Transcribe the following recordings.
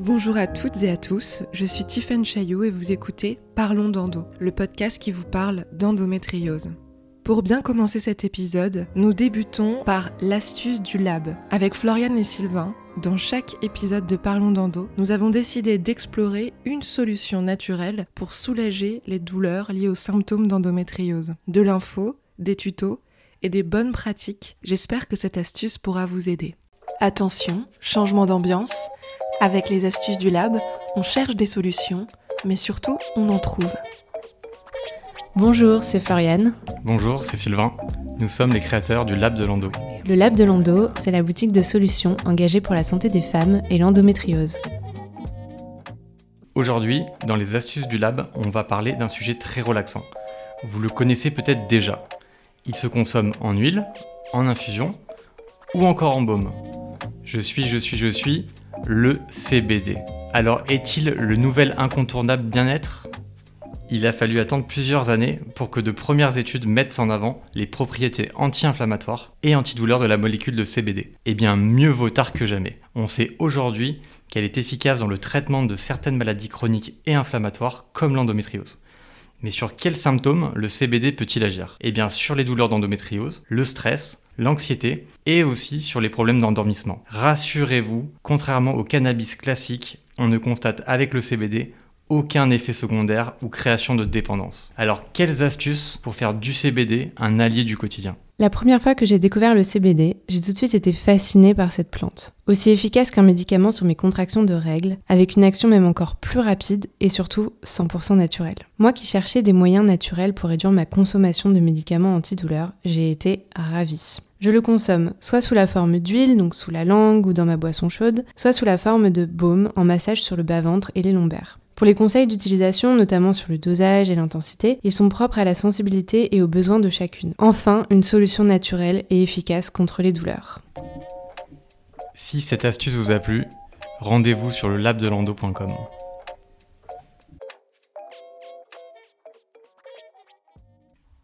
Bonjour à toutes et à tous, je suis Tiffaine Chaillot et vous écoutez Parlons d'endo, le podcast qui vous parle d'endométriose. Pour bien commencer cet épisode, nous débutons par l'astuce du lab. Avec Floriane et Sylvain, dans chaque épisode de Parlons d'endo, nous avons décidé d'explorer une solution naturelle pour soulager les douleurs liées aux symptômes d'endométriose. De l'info, des tutos et des bonnes pratiques, j'espère que cette astuce pourra vous aider. Attention, changement d'ambiance. Avec les astuces du lab, on cherche des solutions, mais surtout, on en trouve. Bonjour, c'est Floriane. Bonjour, c'est Sylvain. Nous sommes les créateurs du Lab de Lando. Le Lab de Lando, c'est la boutique de solutions engagée pour la santé des femmes et l'endométriose. Aujourd'hui, dans les astuces du Lab, on va parler d'un sujet très relaxant. Vous le connaissez peut-être déjà. Il se consomme en huile, en infusion ou encore en baume. Je suis, je suis, je suis le CBD. Alors est-il le nouvel incontournable bien-être? Il a fallu attendre plusieurs années pour que de premières études mettent en avant les propriétés anti-inflammatoires et antidouleurs de la molécule de CBD. Eh bien, mieux vaut tard que jamais. On sait aujourd'hui qu'elle est efficace dans le traitement de certaines maladies chroniques et inflammatoires comme l'endométriose. Mais sur quels symptômes le CBD peut-il agir? Eh bien sur les douleurs d'endométriose, le stress, l'anxiété et aussi sur les problèmes d'endormissement. Rassurez-vous, contrairement au cannabis classique, on ne constate avec le CBD aucun effet secondaire ou création de dépendance. Alors quelles astuces pour faire du CBD un allié du quotidien? La première fois que j'ai découvert le CBD, j'ai tout de suite été fascinée par cette plante. Aussi efficace qu'un médicament sur mes contractions de règles, avec une action même encore plus rapide et surtout 100% naturelle. Moi qui cherchais des moyens naturels pour réduire ma consommation de médicaments antidouleurs, j'ai été ravie. Je le consomme soit sous la forme d'huile, donc sous la langue ou dans ma boisson chaude, soit sous la forme de baume en massage sur le bas-ventre et les lombaires. Pour les conseils d'utilisation, notamment sur le dosage et l'intensité, ils sont propres à la sensibilité et aux besoins de chacune. Enfin, une solution naturelle et efficace contre les douleurs. Si cette astuce vous a plu, rendez-vous sur le labdelando.com.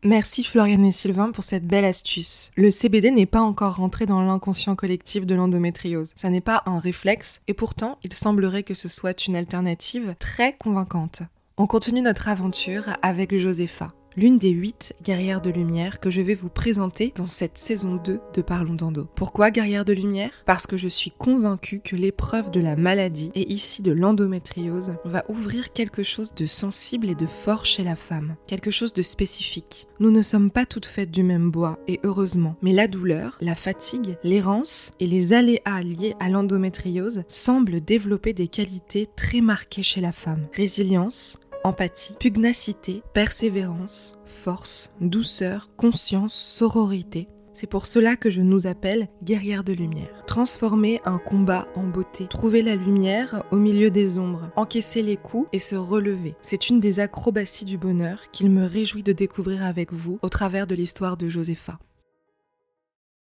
Merci Floriane et Sylvain pour cette belle astuce. Le CBD n'est pas encore rentré dans l'inconscient collectif de l'endométriose. Ça n'est pas un réflexe et pourtant il semblerait que ce soit une alternative très convaincante. On continue notre aventure avec Josepha l'une des huit guerrières de lumière que je vais vous présenter dans cette saison 2 de Parlons d'Endo. Pourquoi guerrière de lumière? Parce que je suis convaincue que l'épreuve de la maladie, et ici de l'endométriose, va ouvrir quelque chose de sensible et de fort chez la femme, quelque chose de spécifique. Nous ne sommes pas toutes faites du même bois, et heureusement, mais la douleur, la fatigue, l'errance et les aléas liés à l'endométriose semblent développer des qualités très marquées chez la femme. Résilience, empathie, pugnacité, persévérance, force, douceur, conscience, sororité. C'est pour cela que je nous appelle guerrières de lumière. Transformer un combat en beauté, trouver la lumière au milieu des ombres, encaisser les coups et se relever. C'est une des acrobaties du bonheur qu'il me réjouit de découvrir avec vous au travers de l'histoire de Josepha.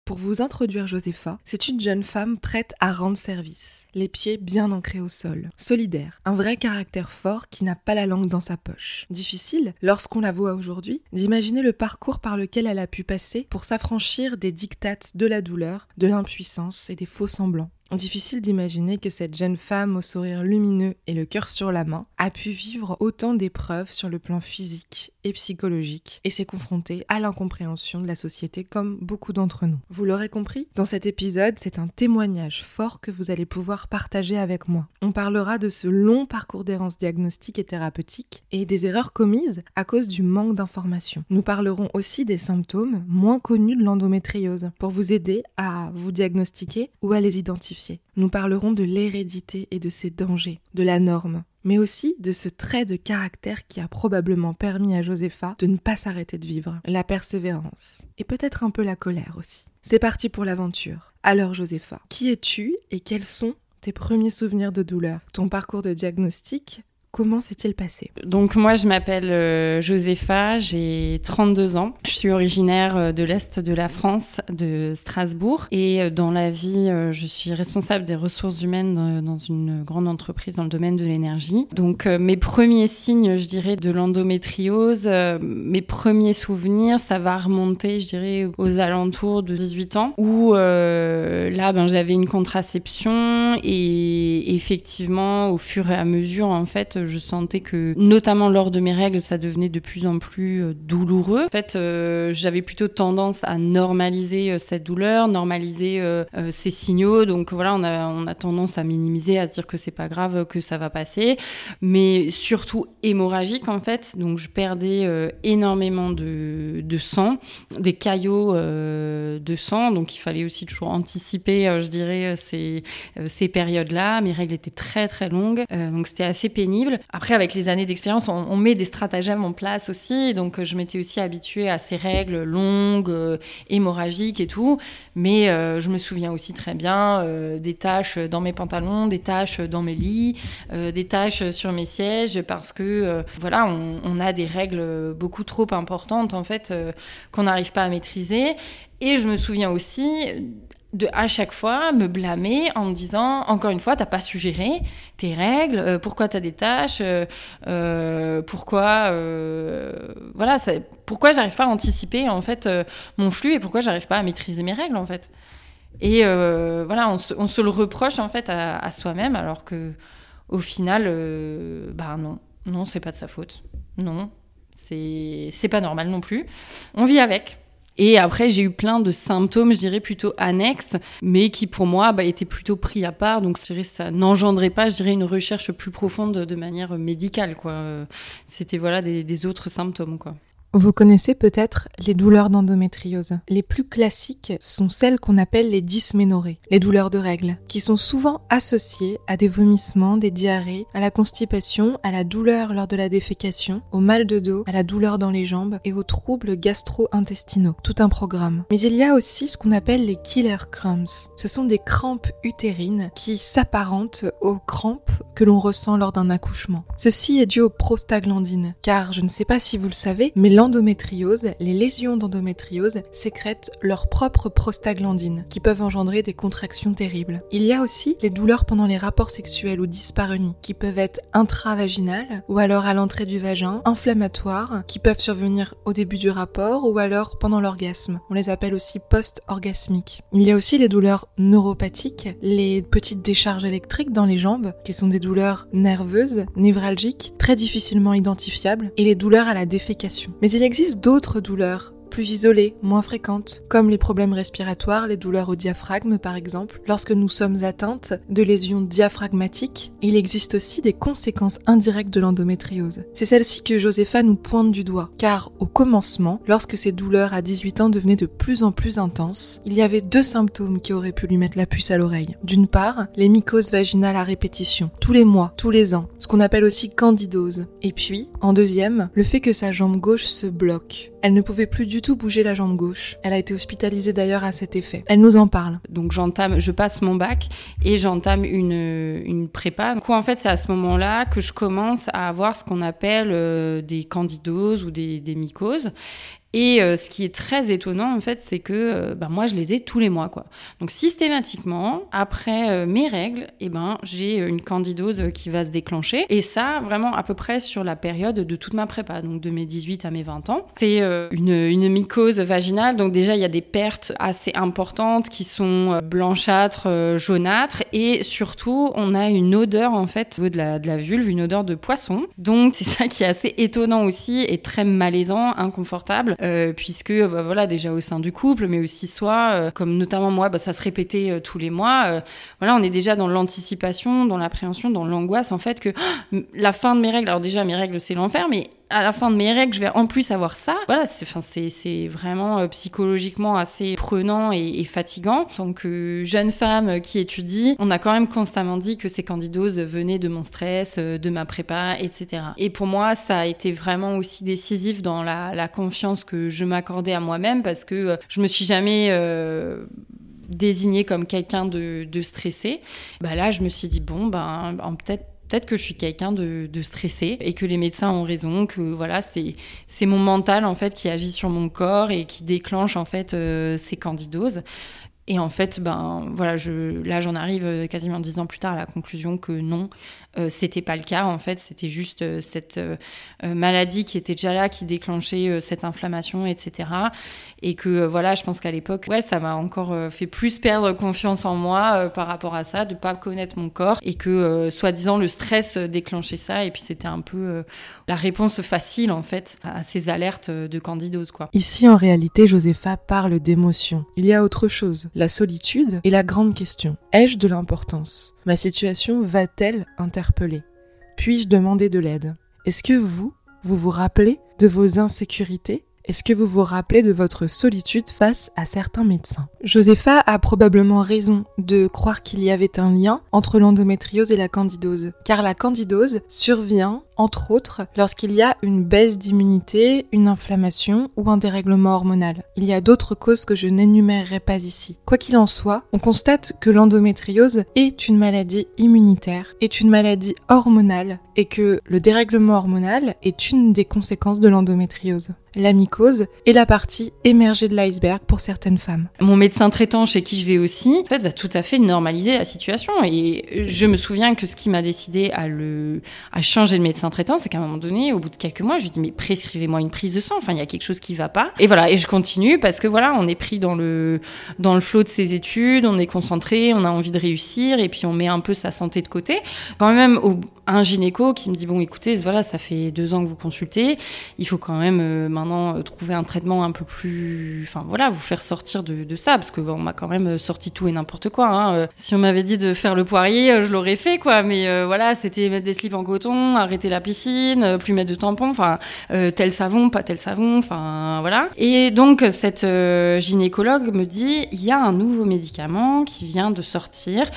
Pour vous introduire Josepha, c'est une jeune femme prête à rendre service, les pieds bien ancrés au sol, solidaire, un vrai caractère fort qui n'a pas la langue dans sa poche. Difficile, lorsqu'on la voit aujourd'hui, d'imaginer le parcours par lequel elle a pu passer pour s'affranchir des dictates de la douleur, de l'impuissance et des faux semblants. Difficile d'imaginer que cette jeune femme au sourire lumineux et le cœur sur la main a pu vivre autant d'épreuves sur le plan physique et psychologique et s'est confrontée à l'incompréhension de la société comme beaucoup d'entre nous. Vous l'aurez compris, dans cet épisode, c'est un témoignage fort que vous allez pouvoir partager avec moi. On parlera de ce long parcours d'errance diagnostique et thérapeutique et des erreurs commises à cause du manque d'informations. Nous parlerons aussi des symptômes moins connus de l'endométriose pour vous aider à vous diagnostiquer ou à les identifier nous parlerons de l'hérédité et de ses dangers, de la norme, mais aussi de ce trait de caractère qui a probablement permis à Josepha de ne pas s'arrêter de vivre, la persévérance, et peut-être un peu la colère aussi. C'est parti pour l'aventure. Alors Josepha, qui es-tu et quels sont tes premiers souvenirs de douleur? Ton parcours de diagnostic comment s'est-il passé Donc moi je m'appelle euh, Josepha, j'ai 32 ans. Je suis originaire euh, de l'Est de la France, de Strasbourg. Et euh, dans la vie, je suis responsable des ressources humaines dans une grande entreprise dans le domaine de l'énergie. Donc mes premiers signes, je dirais, de l'endométriose, mes premiers souvenirs, ça va remonter, je dirais, aux alentours de 18 ans, où là, ben, j'avais une contraception et effectivement, au fur et à mesure, en fait, je sentais que, notamment lors de mes règles, ça devenait de plus en plus euh, douloureux. En fait, euh, j'avais plutôt tendance à normaliser euh, cette douleur, normaliser ces signaux. Donc voilà, on a, on a tendance à minimiser, à se dire que c'est pas grave, que ça va passer. Mais surtout hémorragique, en fait. Donc je perdais énormément de, de, sang, des caillots de sang. Donc il fallait aussi toujours anticiper, je dirais, ces, ces périodes-là. Mes règles étaient très très longues. donc c'était assez pénible. Après, avec les années d'expérience, on, met des stratagèmes en place aussi. Donc, je m'étais aussi habituée à ces règles longues, euh, hémorragiques et tout. Mais euh, je me souviens aussi très bien euh, des taches dans mes pantalons, des taches dans mes lits, des taches sur mes sièges, parce que voilà, on, on, a des règles beaucoup trop importantes en fait qu'on n'arrive pas à maîtriser. Et je me souviens aussi de à chaque fois me blâmer en me disant encore une fois t'as pas suggéré tes règles euh, pourquoi t'as des tâches euh, euh, pourquoi voilà pourquoi j'arrive pas à anticiper en fait mon flux et pourquoi j'arrive pas à maîtriser mes règles en fait. Et voilà on se, le reproche en fait à, à soi-même alors que au final bah non. Non c'est pas de sa faute. Non c'est c'est pas normal non plus. On vit avec et après, j'ai eu plein de symptômes, je dirais plutôt annexes, mais qui pour moi bah, étaient plutôt pris à part. Donc, je dirais, ça n'engendrait pas, je dirais, une recherche plus profonde de manière médicale. Quoi. C'était voilà des, des autres symptômes. Quoi. Vous connaissez peut-être les douleurs d'endométriose. Les plus classiques sont celles qu'on appelle les dysménorrhées, les douleurs de règles, qui sont souvent associées à des vomissements, des diarrhées, à la constipation, à la douleur lors de la défécation, au mal de dos, à la douleur dans les jambes et aux troubles gastro-intestinaux. Tout un programme. Mais il y a aussi ce qu'on appelle les killer cramps. Ce sont des crampes utérines qui s'apparentent aux crampes que l'on ressent lors d'un accouchement. Ceci est dû aux prostaglandines, car je ne sais pas si vous le savez, mais l'endométriose, les lésions d'endométriose sécrètent leur propre prostaglandine, qui peuvent engendrer des contractions terribles. Il y a aussi les douleurs pendant les rapports sexuels ou dyspareunies, qui peuvent être intravaginales ou alors à l'entrée du vagin, inflammatoires, qui peuvent survenir au début du rapport ou alors pendant l'orgasme. On les appelle aussi post-orgasmiques. Il y a aussi les douleurs neuropathiques, les petites décharges électriques dans les jambes, qui sont des douleurs nerveuses, névralgiques, très difficilement identifiables, et les douleurs à la défécation. Il existe d'autres douleurs plus isolées, moins fréquentes, comme les problèmes respiratoires, les douleurs au diaphragme par exemple. Lorsque nous sommes atteintes de lésions diaphragmatiques, il existe aussi des conséquences indirectes de l'endométriose. C'est celle-ci que Josepha nous pointe du doigt, car au commencement, lorsque ces douleurs à 18 ans devenaient de plus en plus intenses, il y avait deux symptômes qui auraient pu lui mettre la puce à l'oreille. D'une part, les mycoses vaginales à répétition, tous les mois, tous les ans, ce qu'on appelle aussi candidose. Et puis, en deuxième, le fait que sa jambe gauche se bloque. Elle ne pouvait plus du tout bouger la jambe gauche. Elle a été hospitalisée d'ailleurs à cet effet. Elle nous en parle. Donc j'entame, je passe mon bac et j'entame une, une prépa. Du coup, en fait, c'est à ce moment-là que je commence à avoir ce qu'on appelle euh, des candidoses ou des, des mycoses. Et euh, ce qui est très étonnant, en fait, c'est que bah, moi, je les ai tous les mois. Quoi. Donc, systématiquement, après euh, mes règles, eh ben, j'ai une candidose qui va se déclencher. Et ça, vraiment, à peu près sur la période de toute ma prépa, donc de mes 18 à mes 20 ans. C'est une, mycose vaginale. Donc, déjà, il y a des pertes assez importantes qui sont blanchâtres, jaunâtres. Et surtout, on a une odeur, en fait, de la vulve, une odeur de poisson. Donc, c'est ça qui est assez étonnant aussi et très malaisant, inconfortable. Euh, puisque bah, voilà déjà au sein du couple, mais aussi soit, euh, comme notamment moi, bah, ça se répétait euh, tous les mois. voilà, on est déjà dans l'anticipation, dans l'appréhension, dans l'angoisse en fait que la fin de mes règles. Alors déjà mes règles c'est l'enfer, mais à la fin de mes règles, je vais en plus avoir ça. Voilà, c'est vraiment euh, psychologiquement assez prenant et, fatigant. En tant que jeune femme qui étudie, on a quand même constamment dit que ces candidoses venaient de mon stress, euh, de ma prépa, etc. Et pour moi, ça a été vraiment aussi décisif dans la, confiance que je m'accordais à moi-même parce que euh, je me suis jamais désignée comme quelqu'un de, stressé. Bah là, je me suis dit, bon, ben, peut-être peut-être que je suis quelqu'un de, stressé et que les médecins ont raison, que voilà, c'est mon mental en fait qui agit sur mon corps et qui déclenche en fait euh, ces candidoses. Et en fait, ben voilà, là j'en arrive euh, quasiment dix ans plus tard à la conclusion que non, euh, c'était pas le cas. En fait, c'était juste euh, cette maladie qui était déjà là, qui déclenchait cette inflammation, etc. Et que voilà, je pense qu'à l'époque, ouais, ça m'a encore fait plus perdre confiance en moi par rapport à ça, de pas connaître mon corps et que soi-disant le stress déclenchait ça. Et puis c'était un peu la réponse facile en fait à ces alertes de candidose, quoi. Ici, en réalité, Josepha parle d'émotion. Il y a autre chose la solitude est la grande question. Ai-je de l'importance? Ma situation va-t-elle interpeller? Puis-je demander de l'aide? Est-ce que vous, vous vous rappelez de vos insécurités? Est-ce que vous vous rappelez de votre solitude face à certains médecins? Josepha a probablement raison de croire qu'il y avait un lien entre l'endométriose et la candidose, car la candidose survient entre autres lorsqu'il y a une baisse d'immunité, une inflammation ou un dérèglement hormonal. Il y a d'autres causes que je n'énumérerai pas ici. Quoi qu'il en soit, on constate que l'endométriose est une maladie immunitaire, est une maladie hormonale et que le dérèglement hormonal est une des conséquences de l'endométriose. La mycose est la partie émergée de l'iceberg pour certaines femmes. Mon médecin traitant chez qui je vais aussi, en fait, va tout à fait normaliser la situation. Et je me souviens que ce qui m'a décidé à, le, à changer de médecin traitant, c'est qu'à un moment donné, au bout de quelques mois, je lui dis mais prescrivez-moi une prise de sang. Enfin, il y a quelque chose qui va pas. Et voilà, et je continue parce que voilà, on est pris dans le dans le flot de ses études, on est concentré, on a envie de réussir, et puis on met un peu sa santé de côté. Quand même, au, un gynéco qui me dit bon, écoutez, voilà, ça fait deux ans que vous consultez, il faut quand même euh, maintenant euh, trouver un traitement un peu plus, enfin voilà, vous faire sortir de, de ça parce que bon, on m'a quand même sorti tout et n'importe quoi. Hein. Euh, si on m'avait dit de faire le poirier, je l'aurais fait quoi, mais voilà, c'était mettre des slips en coton, arrêter la piscine, euh, plus mettre de tampons, enfin euh, tel savon, pas tel savon, enfin voilà. Et donc cette euh, gynécologue me dit il y a un nouveau médicament qui vient de sortir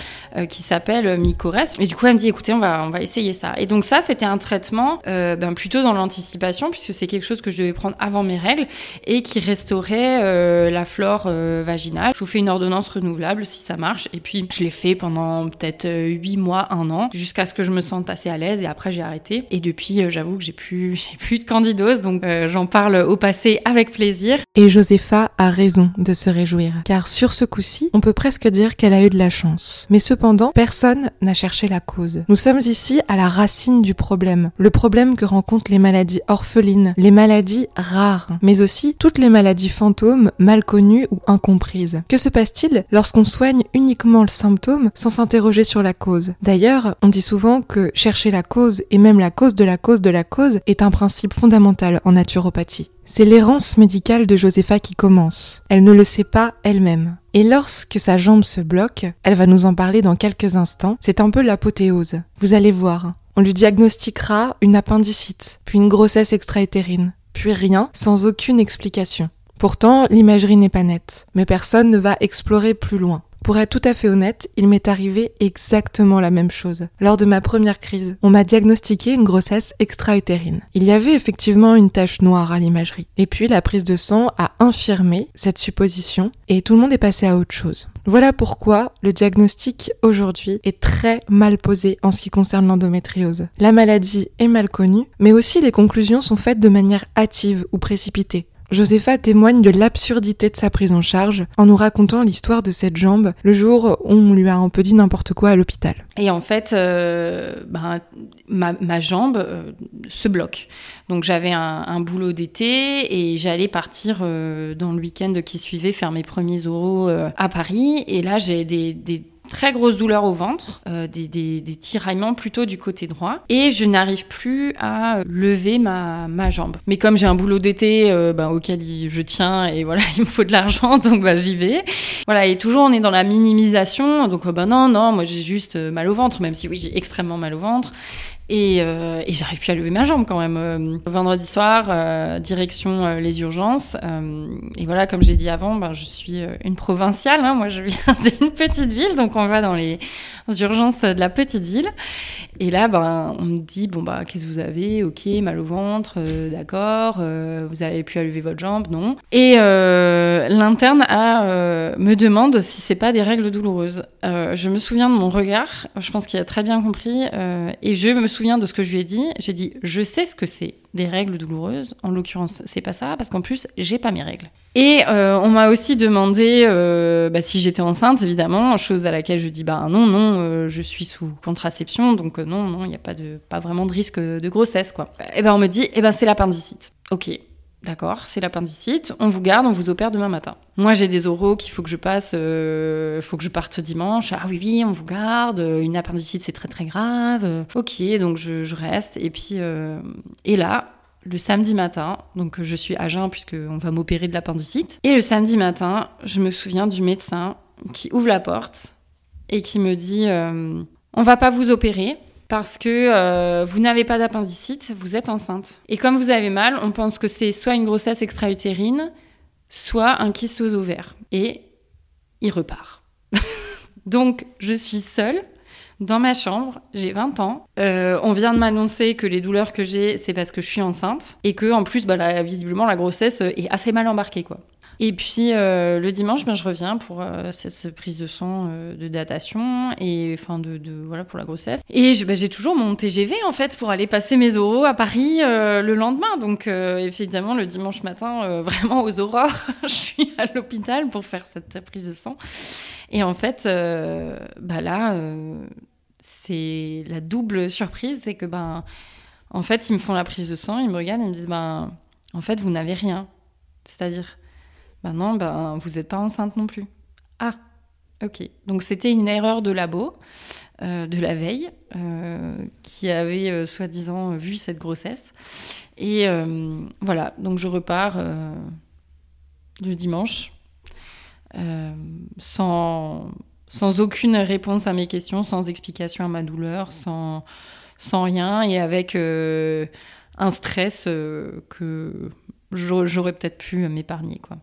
qui s'appelle Micores. Et du coup elle me dit écoutez on va on va essayer ça. Et donc ça c'était un traitement ben, plutôt dans l'anticipation puisque c'est quelque chose que je devais prendre avant mes règles et qui restaurait la flore vaginale. Je vous fais une ordonnance renouvelable si ça marche et puis je l'ai fait pendant peut-être 8 mois, un an jusqu'à ce que je me sente assez à l'aise et après j'ai arrêté. Et depuis, euh, j'avoue que j'ai plus, plus de candidose, donc euh, j'en parle au passé avec plaisir. Et Josepha a raison de se réjouir, car sur ce coup-ci, on peut presque dire qu'elle a eu de la chance. Mais cependant, personne n'a cherché la cause. Nous sommes ici à la racine du problème, le problème que rencontrent les maladies orphelines, les maladies rares, mais aussi toutes les maladies fantômes mal connues ou incomprises. Que se passe-t-il lorsqu'on soigne uniquement le symptôme sans s'interroger sur la cause? D'ailleurs, on dit souvent que chercher la cause et même la cause de la cause de la cause est un principe fondamental en naturopathie. C'est l'errance médicale de Josepha qui commence. Elle ne le sait pas elle-même. Et lorsque sa jambe se bloque, elle va nous en parler dans quelques instants, c'est un peu l'apothéose. Vous allez voir. On lui diagnostiquera une appendicite, puis une grossesse extra-utérine, puis rien, sans aucune explication. Pourtant, l'imagerie n'est pas nette, mais personne ne va explorer plus loin. Pour être tout à fait honnête, il m'est arrivé exactement la même chose. Lors de ma première crise, on m'a diagnostiqué une grossesse extra-utérine. Il y avait effectivement une tache noire à l'imagerie. Et puis la prise de sang a infirmé cette supposition et tout le monde est passé à autre chose. Voilà pourquoi le diagnostic aujourd'hui est très mal posé en ce qui concerne l'endométriose. La maladie est mal connue, mais aussi les conclusions sont faites de manière hâtive ou précipitée. Josepha témoigne de l'absurdité de sa prise en charge en nous racontant l'histoire de cette jambe le jour où on lui a un peu dit n'importe quoi à l'hôpital. Et en fait, euh, ben, ma, jambe euh, se bloque. Donc j'avais un, boulot d'été et j'allais partir euh, dans le week-end qui suivait faire mes premiers oraux à Paris. Et là, j'ai des très grosse douleur au ventre, euh, des, tiraillements plutôt du côté droit, et je n'arrive plus à lever ma, jambe. Mais comme j'ai un boulot d'été euh, ben, auquel je tiens et voilà, il me faut de l'argent, donc ben, j'y vais. Voilà, et toujours on est dans la minimisation, donc ben non, non, moi j'ai juste mal au ventre, même si oui, j'ai extrêmement mal au ventre. Et, euh, et j'arrive plus à lever ma jambe quand même. Euh, vendredi soir, euh, direction les urgences. Et voilà, comme j'ai dit avant, ben, je suis une provinciale. hein. Moi, je viens d'une petite ville, donc on va dans les urgences de la petite ville. Et là, ben, on me dit bon bah qu'est-ce que vous avez? Ok, mal au ventre, d'accord. vous avez pu à lever votre jambe, non. Et l'interne me demande si c'est pas des règles douloureuses. Je me souviens de mon regard. Je pense qu'il a très bien compris. et je me de ce que je lui ai dit. J'ai dit je sais ce que c'est des règles douloureuses. En l'occurrence, c'est pas ça parce qu'en plus j'ai pas mes règles. Et euh, on m'a aussi demandé euh, bah, si j'étais enceinte, évidemment, chose à laquelle je dis bah non, non, euh, je suis sous contraception, donc non, non, il n'y a pas de pas vraiment de risque de grossesse quoi. Et ben on me dit, eh ben c'est l'appendicite. Ok, d'accord, c'est l'appendicite. On vous garde, on vous opère demain matin. Moi j'ai des oraux qu'il faut que je passe, euh, faut que je parte dimanche. Ah oui oui, on vous garde. Une appendicite c'est très très grave. Ok, donc je, je reste et puis euh, et là le samedi matin, donc je suis à jeun puisqu'on va m'opérer de l'appendicite. Et le samedi matin, je me souviens du médecin qui ouvre la porte et qui me dit euh, On va pas vous opérer parce que euh, vous n'avez pas d'appendicite, vous êtes enceinte. Et comme vous avez mal, on pense que c'est soit une grossesse extra-utérine, soit un kyste. Et il repart. donc je suis seule dans ma chambre, j'ai 20 ans. Euh, on vient de m'annoncer que les douleurs que j'ai, c'est parce que je suis enceinte. Et que, en plus, bah, visiblement, la grossesse est assez mal embarquée, quoi. Et puis, euh, le dimanche, ben, je reviens pour euh, cette, prise de sang euh, de datation, et enfin, de, de- voilà, pour la grossesse. Et ben, j'ai toujours mon TGV, en fait, pour aller passer mes oraux à Paris le lendemain. Donc, évidemment, le dimanche matin, vraiment aux aurores, je suis à l'hôpital pour faire cette prise de sang. Et en fait, bah là, c'est la double surprise, c'est que ben, en fait, ils me font la prise de sang, ils me regardent et me disent ben, en fait, vous n'avez rien. C'est-à-dire, ben non, ben vous n'êtes pas enceinte non plus. Ah, ok. Donc c'était une erreur de labo euh, de la veille euh, qui avait euh, soi-disant vu cette grossesse. Et euh, voilà, donc je repars euh, du dimanche euh, sans, sans aucune réponse à mes questions, sans explication à ma douleur, sans, sans rien, et avec euh, un stress euh, que j'aurais peut-être pu m'épargner. quoi.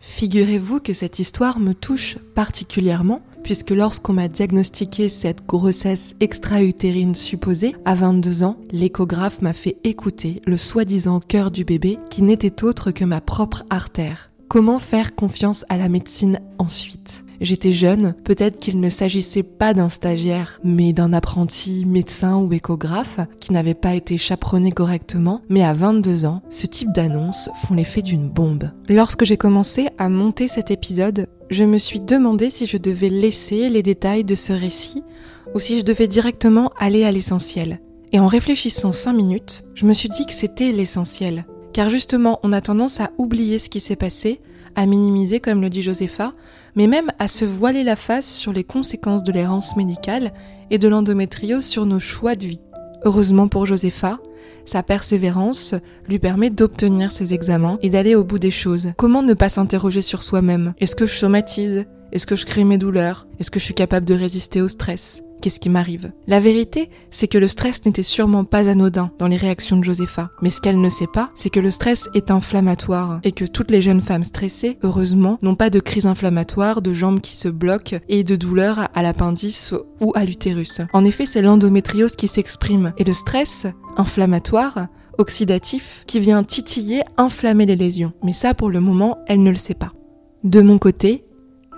Figurez-vous que cette histoire me touche particulièrement, puisque lorsqu'on m'a diagnostiqué cette grossesse extra-utérine supposée, à 22 ans, l'échographe m'a fait écouter le soi-disant cœur du bébé, qui n'était autre que ma propre artère. Comment faire confiance à la médecine ensuite? J'étais jeune, peut-être qu'il ne s'agissait pas d'un stagiaire, mais d'un apprenti médecin ou échographe qui n'avait pas été chaperonné correctement, mais à 22 ans, ce type d'annonces font l'effet d'une bombe. Lorsque j'ai commencé à monter cet épisode, je me suis demandé si je devais laisser les détails de ce récit ou si je devais directement aller à l'essentiel. Et en réfléchissant 5 minutes, je me suis dit que c'était l'essentiel. Car justement, on a tendance à oublier ce qui s'est passé, à minimiser comme le dit Josepha, mais même à se voiler la face sur les conséquences de l'errance médicale et de l'endométriose sur nos choix de vie. Heureusement pour Josepha, sa persévérance lui permet d'obtenir ses examens et d'aller au bout des choses. Comment ne pas s'interroger sur soi-même? Est-ce que je somatise? Est-ce que je crée mes douleurs? Est-ce que je suis capable de résister au stress? Qu'est-ce qui m'arrive La vérité, c'est que le stress n'était sûrement pas anodin dans les réactions de Josepha. Mais ce qu'elle ne sait pas, c'est que le stress est inflammatoire et que toutes les jeunes femmes stressées, heureusement, n'ont pas de crise inflammatoire, de jambes qui se bloquent et de douleurs à l'appendice ou à l'utérus. En effet, c'est l'endométriose qui s'exprime et le stress inflammatoire oxydatif qui vient titiller, inflammer les lésions. Mais ça, pour le moment, elle ne le sait pas. De mon côté,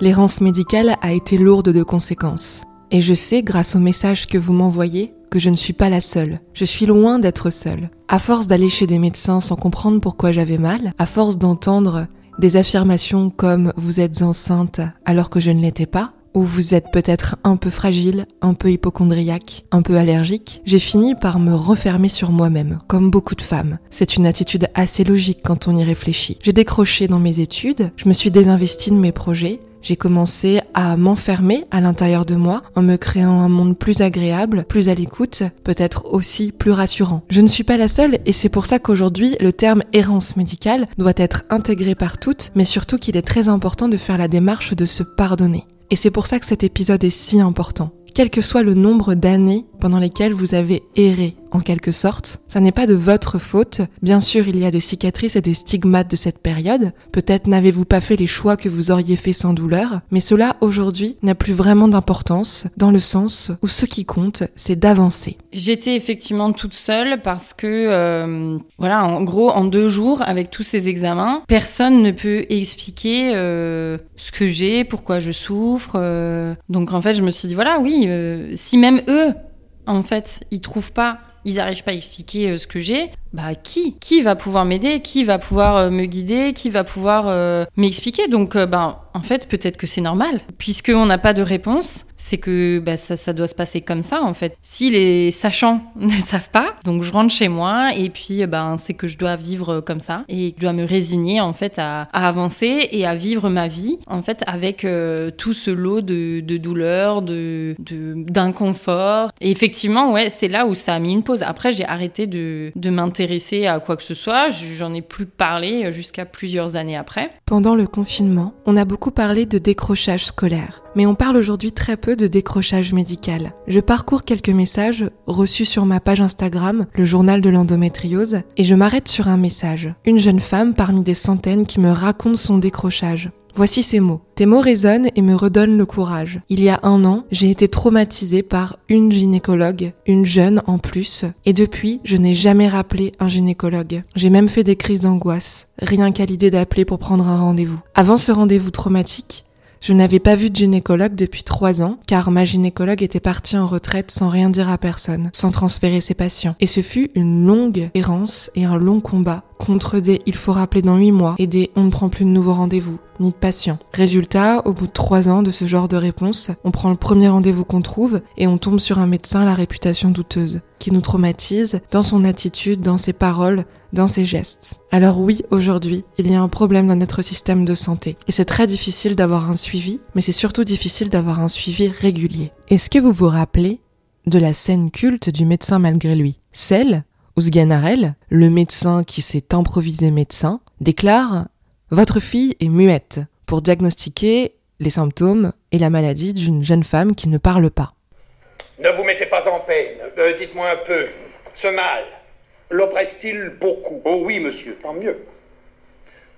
l'errance médicale a été lourde de conséquences. Et je sais, grâce au message que vous m'envoyez, que je ne suis pas la seule. Je suis loin d'être seule. À force d'aller chez des médecins sans comprendre pourquoi j'avais mal, à force d'entendre des affirmations comme vous êtes enceinte alors que je ne l'étais pas, ou vous êtes peut-être un peu fragile, un peu hypochondriaque, un peu allergique, j'ai fini par me refermer sur moi-même, comme beaucoup de femmes. C'est une attitude assez logique quand on y réfléchit. J'ai décroché dans mes études, je me suis désinvestie de mes projets, j'ai commencé à m'enfermer à l'intérieur de moi en me créant un monde plus agréable, plus à l'écoute, peut-être aussi plus rassurant. Je ne suis pas la seule et c'est pour ça qu'aujourd'hui le terme errance médicale doit être intégré par toutes, mais surtout qu'il est très important de faire la démarche de se pardonner. Et c'est pour ça que cet épisode est si important. Quel que soit le nombre d'années pendant lesquelles vous avez erré en quelque sorte. Ça n'est pas de votre faute. Bien sûr, il y a des cicatrices et des stigmates de cette période. Peut-être n'avez-vous pas fait les choix que vous auriez fait sans douleur, mais cela aujourd'hui n'a plus vraiment d'importance dans le sens où ce qui compte, c'est d'avancer. J'étais effectivement toute seule parce que, euh, voilà, en gros, en deux jours, avec tous ces examens, personne ne peut expliquer euh, ce que j'ai, pourquoi je souffre. euh. Donc en fait, je me suis dit, voilà, oui, euh, si même eux, en fait, ils trouvent pas ils n'arrivent pas à expliquer euh, ce que j'ai, bah qui Qui va pouvoir m'aider Qui va pouvoir euh, me guider Qui va pouvoir euh, m'expliquer? Donc, euh, ben, en fait, peut-être que c'est normal. Puisqu'on n'a pas de réponse, c'est que bah, ça, doit se passer comme ça, en fait. Si les sachants ne savent pas, donc je rentre chez moi et puis ben, c'est que je dois vivre comme ça et je dois me résigner, en fait, à, avancer et à vivre ma vie, en fait, avec euh, tout ce lot de, de douleurs, de, de- d'inconfort. Et effectivement, ouais, c'est là où ça a mis une pause. Après, j'ai arrêté de, de à quoi que ce soit. J'en ai plus parlé jusqu'à plusieurs années après. Pendant le confinement, on a beaucoup parlé de décrochage scolaire, mais on parle aujourd'hui très peu de décrochage médical. Je parcours quelques messages reçus sur ma page Instagram, le journal de l'endométriose, et je m'arrête sur un message. Une jeune femme parmi des centaines qui me raconte son décrochage. Voici ces mots. Tes mots résonnent et me redonnent le courage. Il y a un an, j'ai été traumatisée par une gynécologue, une jeune en plus, et depuis, je n'ai jamais rappelé un gynécologue. J'ai même fait des crises d'angoisse, rien qu'à l'idée d'appeler pour prendre un rendez-vous. Avant ce rendez-vous traumatique, je n'avais pas vu de gynécologue depuis trois ans, car ma gynécologue était partie en retraite sans rien dire à personne, sans transférer ses patients. Et ce fut une longue errance et un long combat contre des il faut rappeler dans huit mois et des on ne prend plus de nouveaux rendez-vous, ni de patients. Résultat, au bout de trois ans de ce genre de réponse, on prend le premier rendez-vous qu'on trouve et on tombe sur un médecin à la réputation douteuse, qui nous traumatise dans son attitude, dans ses paroles, dans ses gestes. Alors oui, aujourd'hui, il y a un problème dans notre système de santé. Et c'est très difficile d'avoir un suivi, mais c'est surtout difficile d'avoir un suivi régulier. Est-ce que vous vous rappelez de la scène culte du médecin malgré lui? Celle où Sganarelle, le médecin qui s'est improvisé médecin, déclare Votre fille est muette pour diagnostiquer les symptômes et la maladie d'une jeune femme qui ne parle pas. Ne vous mettez pas en peine. Euh, Dites-moi un peu. Ce mal, l'oppresse-t-il beaucoup? Oh oui, monsieur. Tant mieux.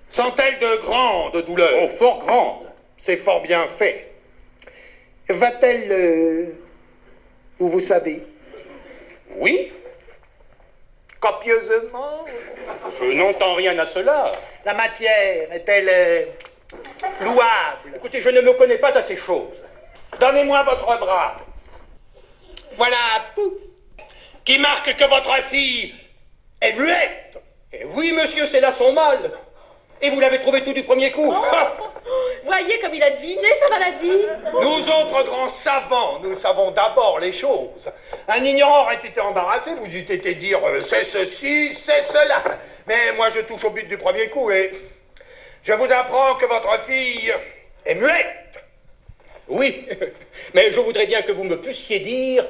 Sent-elle de grandes douleurs? Oh, fort grande. C'est fort bien fait. Va-t-elle euh, où vous savez? Oui Copieusement? Je n'entends rien à cela. La matière est-elle euh, louable? Écoutez, je ne me connais pas à ces choses. Donnez-moi votre bras. Voilà, pou, qui marque que votre fille est muette. Oui, monsieur, c'est là son mal. Et vous l'avez trouvé tout du premier coup. Voyez comme il a deviné sa maladie Nous autres grands savants, nous savons d'abord les choses. Un ignorant aurait été embarrassé, vous eûtes été dire euh, c'est ceci, c'est cela. Mais moi je touche au but du premier coup et je vous apprends que votre fille est muette. Oui, mais je voudrais bien que vous me puissiez dire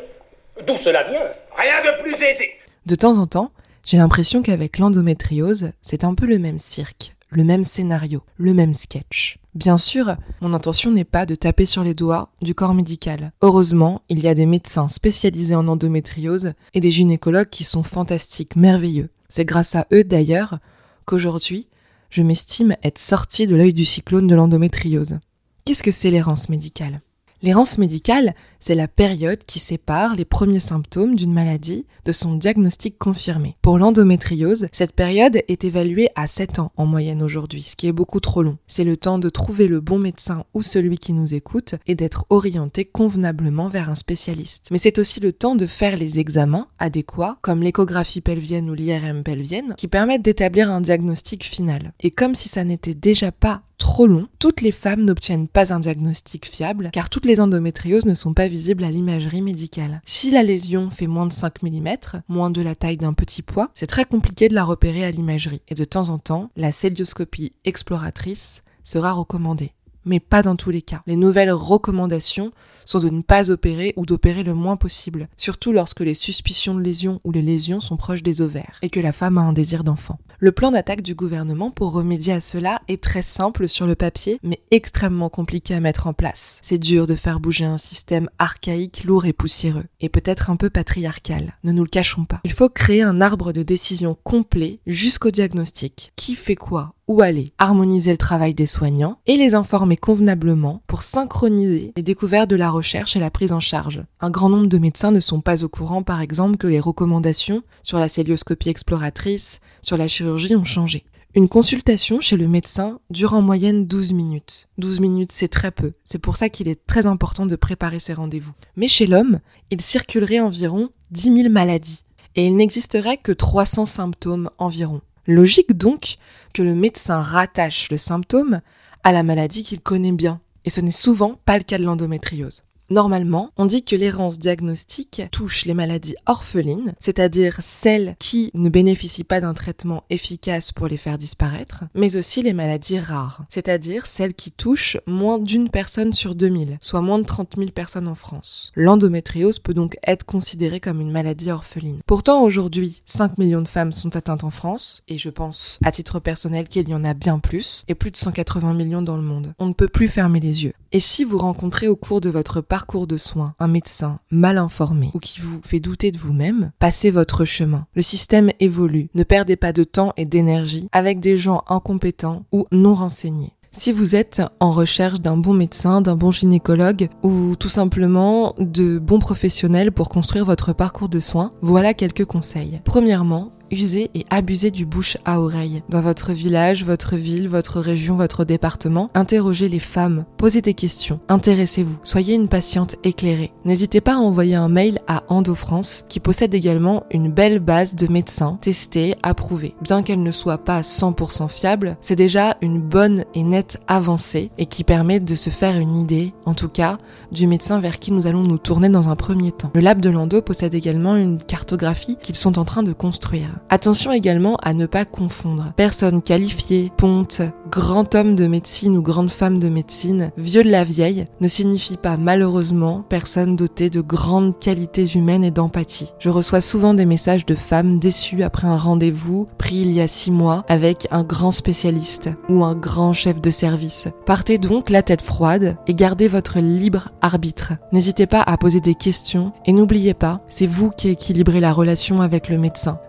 d'où cela vient. Rien de plus aisé. De temps en temps, j'ai l'impression qu'avec l'endométriose, c'est un peu le même cirque, le même scénario, le même sketch. Bien sûr, mon intention n'est pas de taper sur les doigts du corps médical. Heureusement, il y a des médecins spécialisés en endométriose et des gynécologues qui sont fantastiques, merveilleux. C'est grâce à eux d'ailleurs qu'aujourd'hui, je m'estime être sortie de l'œil du cyclone de l'endométriose. Qu'est-ce que c'est l'errance médicale? L'errance médicale, c'est la période qui sépare les premiers symptômes d'une maladie de son diagnostic confirmé. Pour l'endométriose, cette période est évaluée à 7 ans en moyenne aujourd'hui, ce qui est beaucoup trop long. C'est le temps de trouver le bon médecin ou celui qui nous écoute et d'être orienté convenablement vers un spécialiste. Mais c'est aussi le temps de faire les examens adéquats, comme l'échographie pelvienne ou l'IRM pelvienne, qui permettent d'établir un diagnostic final. Et comme si ça n'était déjà pas trop long, toutes les femmes n'obtiennent pas un diagnostic fiable car toutes les endométrioses ne sont pas visibles à l'imagerie médicale. Si la lésion fait moins de 5 mm, moins de la taille d'un petit pois, c'est très compliqué de la repérer à l'imagerie et de temps en temps, la célioscopie exploratrice sera recommandée. Mais pas dans tous les cas. Les nouvelles recommandations sont de ne pas opérer ou d'opérer le moins possible, surtout lorsque les suspicions de lésions ou les lésions sont proches des ovaires et que la femme a un désir d'enfant. Le plan d'attaque du gouvernement pour remédier à cela est très simple sur le papier, mais extrêmement compliqué à mettre en place. C'est dur de faire bouger un système archaïque, lourd et poussiéreux, et peut-être un peu patriarcal, ne nous le cachons pas. Il faut créer un arbre de décision complet jusqu'au diagnostic. Qui fait quoi où aller, harmoniser le travail des soignants et les informer convenablement pour synchroniser les découvertes de la recherche et la prise en charge. Un grand nombre de médecins ne sont pas au courant, par exemple, que les recommandations sur la célioscopie exploratrice, sur la chirurgie ont changé. Une consultation chez le médecin dure en moyenne 12 minutes. 12 minutes, c'est très peu. C'est pour ça qu'il est très important de préparer ses rendez-vous. Mais chez l'homme, il circulerait environ 10 000 maladies. Et il n'existerait que 300 symptômes environ. Logique donc que le médecin rattache le symptôme à la maladie qu'il connaît bien. Et ce n'est souvent pas le cas de l'endométriose. Normalement, on dit que l'errance diagnostique touche les maladies orphelines, c'est-à-dire celles qui ne bénéficient pas d'un traitement efficace pour les faire disparaître, mais aussi les maladies rares, c'est-à-dire celles qui touchent moins d'une personne sur 2000, soit moins de 30 000 personnes en France. L'endométriose peut donc être considérée comme une maladie orpheline. Pourtant, aujourd'hui, 5 millions de femmes sont atteintes en France, et je pense, à titre personnel, qu'il y en a bien plus, et plus de 180 millions dans le monde. On ne peut plus fermer les yeux. Et si vous rencontrez au cours de votre parcours de soins un médecin mal informé ou qui vous fait douter de vous-même, passez votre chemin. Le système évolue. Ne perdez pas de temps et d'énergie avec des gens incompétents ou non renseignés. Si vous êtes en recherche d'un bon médecin, d'un bon gynécologue ou tout simplement de bons professionnels pour construire votre parcours de soins, voilà quelques conseils. Premièrement, usez et abusez du bouche à oreille. Dans votre village, votre ville, votre région, votre département, interrogez les femmes, posez des questions, intéressez-vous, soyez une patiente éclairée. N'hésitez pas à envoyer un mail à Endo France qui possède également une belle base de médecins testés, approuvés. Bien qu'elle ne soit pas 100% fiable, c'est déjà une bonne et nette avancée et qui permet de se faire une idée, en tout cas, du médecin vers qui nous allons nous tourner dans un premier temps. Le lab de Lando possède également une cartographie qu'ils sont en train de construire. Attention également à ne pas confondre personne qualifiée, ponte, grand homme de médecine ou grande femme de médecine, vieux de la vieille, ne signifie pas malheureusement personne dotée de grandes qualités humaines et d'empathie. Je reçois souvent des messages de femmes déçues après un rendez-vous pris il y a six mois avec un grand spécialiste ou un grand chef de service. Partez donc la tête froide et gardez votre libre arbitre. N'hésitez pas à poser des questions et n'oubliez pas, c'est vous qui équilibrez la relation avec le médecin.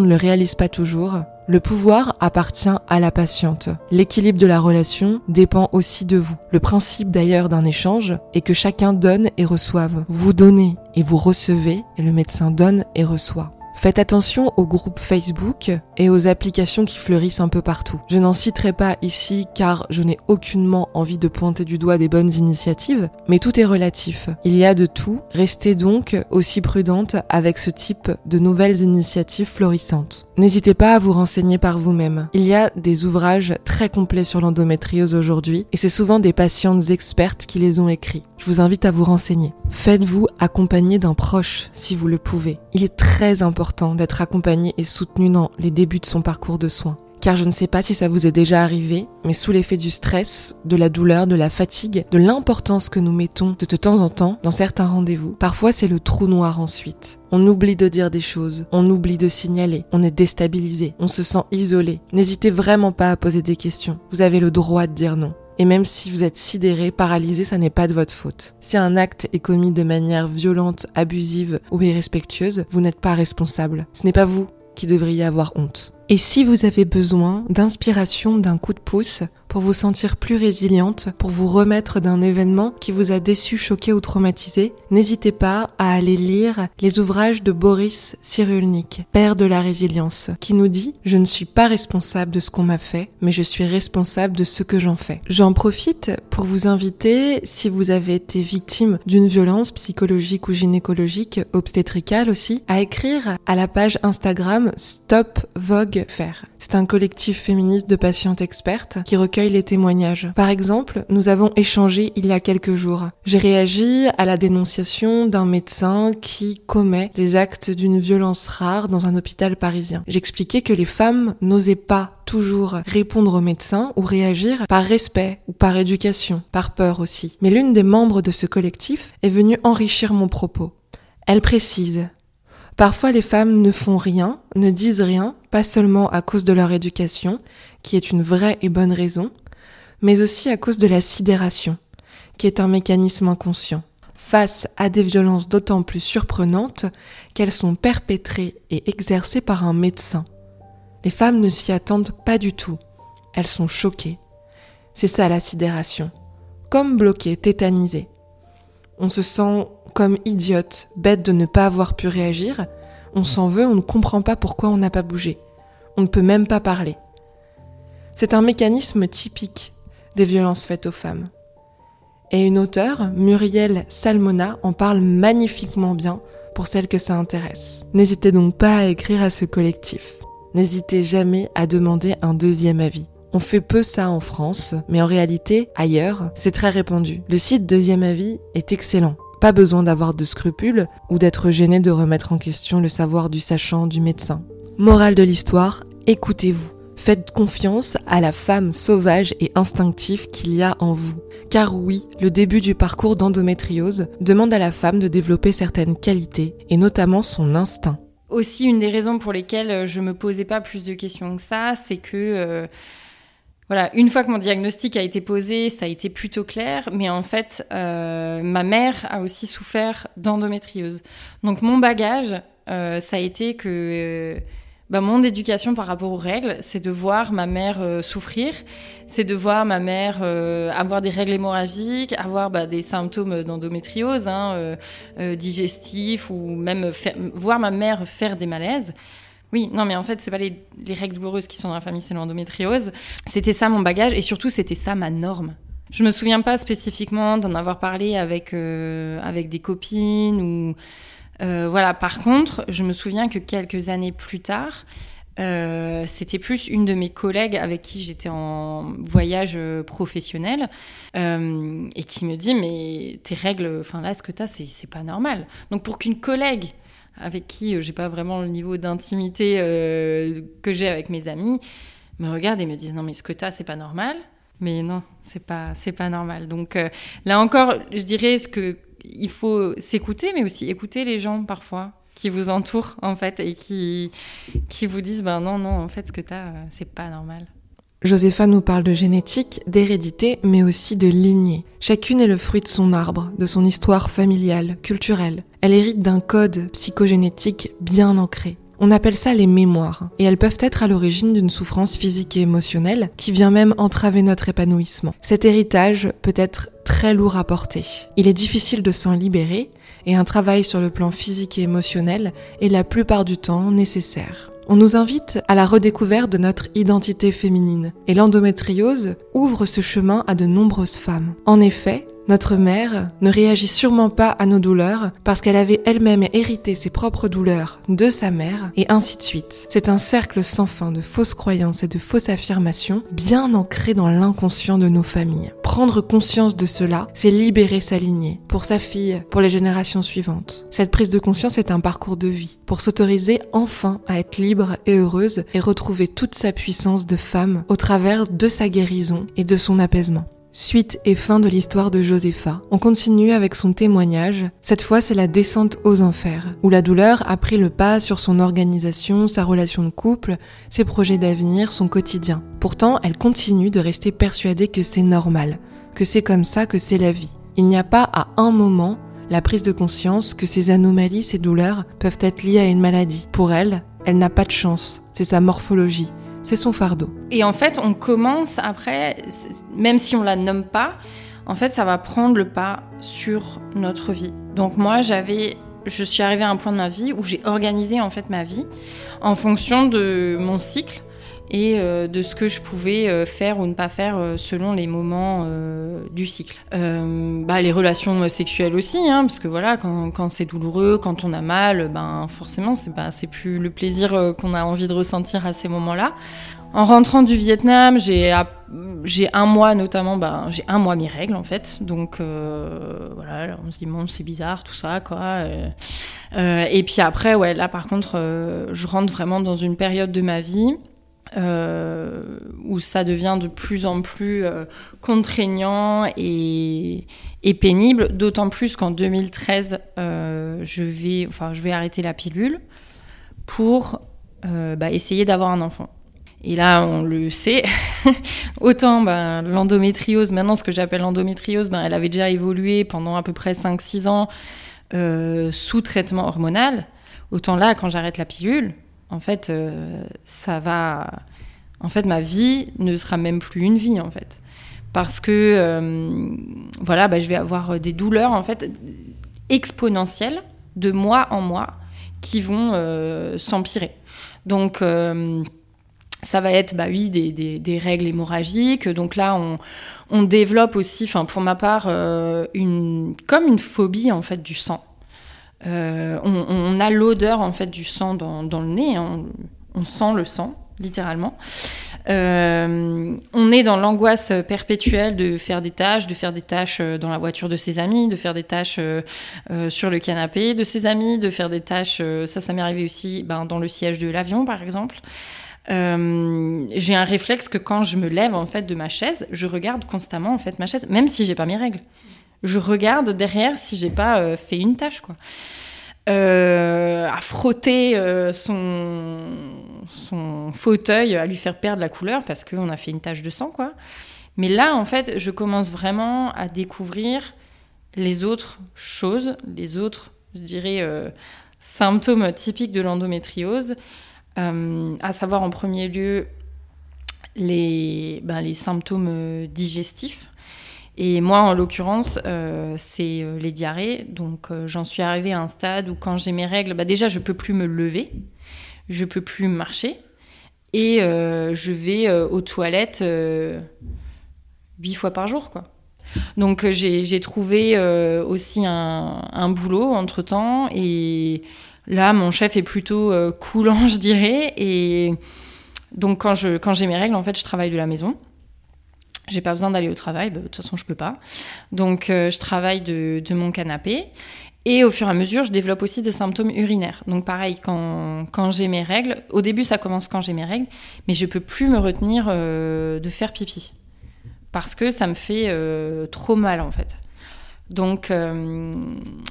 Ne le réalise pas toujours, le pouvoir appartient à la patiente. L'équilibre de la relation dépend aussi de vous. Le principe d'ailleurs d'un échange est que chacun donne et reçoive. Vous donnez et vous recevez et le médecin donne et reçoit. Faites attention aux groupes Facebook et aux applications qui fleurissent un peu partout. Je n'en citerai pas ici car je n'ai aucunement envie de pointer du doigt des bonnes initiatives, mais tout est relatif. Il y a de tout, restez donc aussi prudente avec ce type de nouvelles initiatives florissantes. N'hésitez pas à vous renseigner par vous-même. Il y a des ouvrages très complets sur l'endométriose aujourd'hui et c'est souvent des patientes expertes qui les ont écrits. Je vous invite à vous renseigner. Faites-vous accompagner d'un proche si vous le pouvez. Il est très important d'être accompagné et soutenu dans les débuts de son parcours de soins. Car je ne sais pas si ça vous est déjà arrivé, mais sous l'effet du stress, de la douleur, de la fatigue, de l'importance que nous mettons de, de temps en temps dans certains rendez-vous, parfois c'est le trou noir ensuite. On oublie de dire des choses, on oublie de signaler, on est déstabilisé, on se sent isolé. N'hésitez vraiment pas à poser des questions. Vous avez le droit de dire non. Et même si vous êtes sidéré, paralysé, ça n'est pas de votre faute. Si un acte est commis de manière violente, abusive ou irrespectueuse, vous n'êtes pas responsable. Ce n'est pas vous qui devriez avoir honte. Et si vous avez besoin d'inspiration, d'un coup de pouce, pour vous sentir plus résiliente, pour vous remettre d'un événement qui vous a déçu, choqué ou traumatisé, n'hésitez pas à aller lire les ouvrages de Boris Cyrulnik, père de la résilience, qui nous dit Je ne suis pas responsable de ce qu'on m'a fait, mais je suis responsable de ce que j'en fais. J'en profite pour vous inviter, si vous avez été victime d'une violence psychologique ou gynécologique, obstétricale aussi, à écrire à la page Instagram Stop. C'est un collectif féministe de patientes expertes qui recueille les témoignages. Par exemple, nous avons échangé il y a quelques jours. J'ai réagi à la dénonciation d'un médecin qui commet des actes d'une violence rare dans un hôpital parisien. J'expliquais que les femmes n'osaient pas toujours répondre au médecin ou réagir par respect ou par éducation, par peur aussi. Mais l'une des membres de ce collectif est venue enrichir mon propos. Elle précise Parfois les femmes ne font rien, ne disent rien, pas seulement à cause de leur éducation, qui est une vraie et bonne raison, mais aussi à cause de la sidération, qui est un mécanisme inconscient, face à des violences d'autant plus surprenantes qu'elles sont perpétrées et exercées par un médecin. Les femmes ne s'y attendent pas du tout, elles sont choquées. C'est ça la sidération, comme bloquées, tétanisées. On se sent comme idiote, bête de ne pas avoir pu réagir. On s'en veut, on ne comprend pas pourquoi on n'a pas bougé. On ne peut même pas parler. C'est un mécanisme typique des violences faites aux femmes. Et une auteure, Muriel Salmona, en parle magnifiquement bien pour celles que ça intéresse. N'hésitez donc pas à écrire à ce collectif. N'hésitez jamais à demander un deuxième avis. On fait peu ça en France, mais en réalité, ailleurs, c'est très répandu. Le site Deuxième Avis est excellent. Pas besoin d'avoir de scrupules ou d'être gêné de remettre en question le savoir du sachant du médecin. Morale de l'histoire, écoutez-vous. Faites confiance à la femme sauvage et instinctive qu'il y a en vous. Car oui, le début du parcours d'endométriose demande à la femme de développer certaines qualités, et notamment son instinct. Aussi, une des raisons pour lesquelles je me posais pas plus de questions que ça, c'est que... Euh, voilà, une fois que mon diagnostic a été posé, ça a été plutôt clair, mais en fait, euh, ma mère a aussi souffert d'endométriose. Donc mon bagage, euh, ça a été que euh, bah, mon éducation par rapport aux règles, c'est de voir ma mère souffrir, c'est de voir ma mère avoir des règles hémorragiques, avoir bah, des symptômes d'endométriose, hein, digestifs, ou même voir ma mère faire des malaises. Oui, non, mais en fait, c'est pas les, règles douloureuses qui sont dans la famille, c'est l'endométriose. C'était ça mon bagage et surtout, c'était ça ma norme. Je me souviens pas spécifiquement d'en avoir parlé avec, euh, avec des copines ou. Euh, voilà, par contre, je me souviens que quelques années plus tard, euh, c'était plus une de mes collègues avec qui j'étais en voyage professionnel et qui me dit Mais tes règles, enfin là, ce que tu as, c'est pas normal. Donc pour qu'une collègue avec qui euh, j'ai pas vraiment le niveau d'intimité euh, que j'ai avec mes amis, me regardent et me disent non mais ce que tu as c'est pas normal. Mais non, c'est pas c'est pas normal. Donc euh, là encore, je dirais ce que il faut s'écouter mais aussi écouter les gens parfois qui vous entourent en fait et qui qui vous disent ben non non en fait ce que tu as c'est pas normal. Josépha nous parle de génétique, d'hérédité, mais aussi de lignée. Chacune est le fruit de son arbre, de son histoire familiale, culturelle. Elle hérite d'un code psychogénétique bien ancré. On appelle ça les mémoires, et elles peuvent être à l'origine d'une souffrance physique et émotionnelle qui vient même entraver notre épanouissement. Cet héritage peut être très lourd à porter. Il est difficile de s'en libérer, et un travail sur le plan physique et émotionnel est la plupart du temps nécessaire. On nous invite à la redécouverte de notre identité féminine, et l'endométriose ouvre ce chemin à de nombreuses femmes. En effet, notre mère ne réagit sûrement pas à nos douleurs parce qu'elle avait elle-même hérité ses propres douleurs de sa mère et ainsi de suite. C'est un cercle sans fin de fausses croyances et de fausses affirmations bien ancrées dans l'inconscient de nos familles. Prendre conscience de cela, c'est libérer sa lignée pour sa fille, pour les générations suivantes. Cette prise de conscience est un parcours de vie pour s'autoriser enfin à être libre et heureuse et retrouver toute sa puissance de femme au travers de sa guérison et de son apaisement. Suite et fin de l'histoire de Josépha. On continue avec son témoignage. Cette fois, c'est la descente aux enfers, où la douleur a pris le pas sur son organisation, sa relation de couple, ses projets d'avenir, son quotidien. Pourtant, elle continue de rester persuadée que c'est normal, que c'est comme ça, que c'est la vie. Il n'y a pas à un moment la prise de conscience que ces anomalies, ces douleurs peuvent être liées à une maladie. Pour elle, elle n'a pas de chance, c'est sa morphologie c'est son fardeau. Et en fait, on commence après, même si on la nomme pas, en fait, ça va prendre le pas sur notre vie. Donc moi, j'avais, je suis arrivée à un point de ma vie où j'ai organisé en fait ma vie en fonction de mon cycle et euh, de ce que je pouvais euh, faire ou ne pas faire euh, selon les moments du cycle. Bah, les relations sexuelles aussi, hein, parce que voilà, quand, c'est douloureux, quand on a mal, ben forcément c'est c'est plus le plaisir qu'on a envie de ressentir à ces moments-là. En rentrant du Vietnam, j'ai j'ai un mois notamment, ben, j'ai un mois mes règles en fait. Donc voilà, on se dit bon c'est bizarre tout ça quoi. Et puis après ouais là par contre je rentre vraiment dans une période de ma vie où ça devient de plus en plus contraignant et, pénible. D'autant plus qu'en 2013 je vais enfin je vais arrêter la pilule pour bah, essayer d'avoir un enfant. Et là, on le sait. Autant ben, l'endométriose, maintenant ce que j'appelle l'endométriose, ben, elle avait déjà évolué pendant à peu près 5-6 ans euh, sous traitement hormonal. Autant là, quand j'arrête la pilule, en fait, euh, ça va. En fait, ma vie ne sera même plus une vie, en fait. Parce que, euh, voilà, ben, je vais avoir des douleurs, en fait, exponentielles, de mois en mois, qui vont s'empirer. Donc ça va être, bah oui, des, règles hémorragiques. Donc là, on, développe aussi, enfin pour ma part, euh, une, comme une phobie en fait du sang. Euh, on, a l'odeur en fait du sang dans, le nez. Hein. On, sent le sang, littéralement. Euh, on est dans l'angoisse perpétuelle de faire des tâches, de faire des tâches dans la voiture de ses amis, de faire des tâches sur le canapé de ses amis, de faire des tâches, ça, ça m'est arrivé aussi ben, dans le siège de l'avion, par exemple. Euh, j'ai un réflexe que quand je me lève en fait de ma chaise, je regarde constamment en fait ma chaise, même si j'ai pas mes règles. Je regarde derrière si j'ai pas euh, fait une tâche quoi. Euh, à frotter son, son fauteuil, à lui faire perdre la couleur parce qu'on a fait une tache de sang quoi. Mais là en fait, je commence vraiment à découvrir les autres choses, les autres, je dirais, symptômes typiques de l'endométriose. Euh, à savoir en premier lieu les, ben, les symptômes euh, digestifs. Et moi, en l'occurrence, euh, c'est les diarrhées. Donc, j'en suis arrivée à un stade où, quand j'ai mes règles, bah, déjà, je peux plus me lever, je peux plus marcher, et je vais aux toilettes huit fois par jour, quoi. Donc, j'ai trouvé aussi un, boulot entre temps, et Là, mon chef est plutôt euh, coulant, je dirais. Et donc, quand j'ai mes règles, en fait, je travaille de la maison. J'ai pas besoin d'aller au travail, bah, de toute façon, je peux pas. Donc, euh, je travaille de, mon canapé. Et au fur et à mesure, je développe aussi des symptômes urinaires. Donc, pareil, quand, j'ai mes règles, au début, ça commence quand j'ai mes règles, mais je peux plus me retenir euh, de faire pipi. Parce que ça me fait trop mal, en fait. Donc, euh,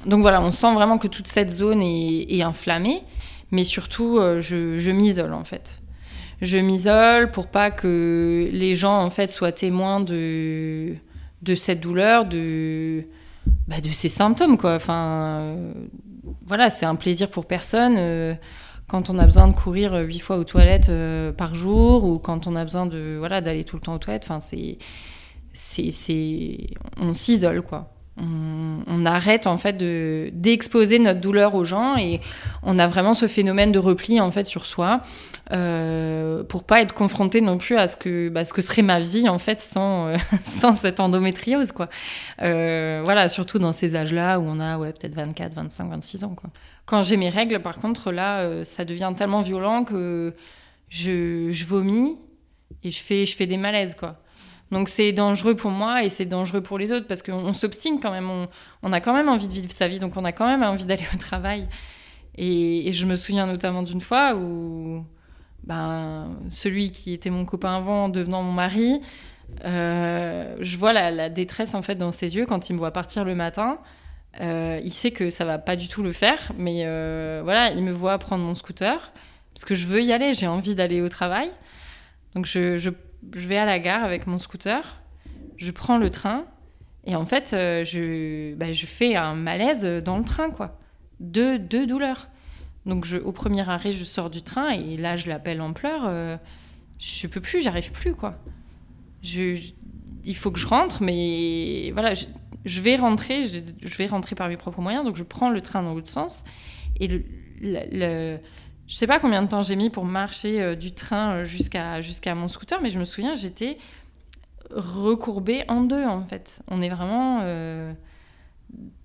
donc voilà, on sent vraiment que toute cette zone est, inflammée, mais surtout, euh, je, m'isole en fait. Je m'isole pour pas que les gens en fait soient témoins de, de cette douleur, de, bah, de ces symptômes quoi. Enfin, euh, voilà, c'est un plaisir pour personne quand on a besoin de courir huit fois aux toilettes par jour ou quand on a besoin de voilà d'aller tout le temps aux toilettes. Enfin, c'est c'est on s'isole quoi on, arrête en fait de d'exposer notre douleur aux gens et on a vraiment ce phénomène de repli en fait sur soi euh, pour pas être confronté non plus à ce que bah, ce que serait ma vie en fait sans euh, sans cette endométriose quoi. Euh, voilà surtout dans ces âges là où on a ouais peut-être 24 25 26 ans quoi. Quand j'ai mes règles par contre là euh, ça devient tellement violent que je, je vomis et je fais je fais des malaises quoi donc c'est dangereux pour moi et c'est dangereux pour les autres parce qu'on s'obstine quand même, on, a quand même envie de vivre sa vie, donc on a quand même envie d'aller au travail. Et, je me souviens notamment d'une fois où ben, celui qui était mon copain avant devenant mon mari, euh, je vois la, détresse en fait dans ses yeux quand il me voit partir le matin. Euh, il sait que ça va pas du tout le faire, mais euh, voilà, il me voit prendre mon scooter parce que je veux y aller, j'ai envie d'aller au travail. Donc je, je je vais à la gare avec mon scooter, je prends le train, et en fait, euh, je, bah, je fais un malaise dans le train, quoi. Deux, douleurs. Donc, au premier arrêt, je sors du train, et là, je l'appelle en pleurs. Euh, je peux plus, j'arrive plus, quoi. Il faut que je rentre, mais voilà, je, vais rentrer, je, vais rentrer par mes propres moyens, donc je prends le train dans l'autre sens. Et le je sais pas combien de temps j'ai mis pour marcher euh, du train euh, jusqu'à mon scooter, mais je me souviens, j'étais recourbée en deux en fait. On est vraiment euh,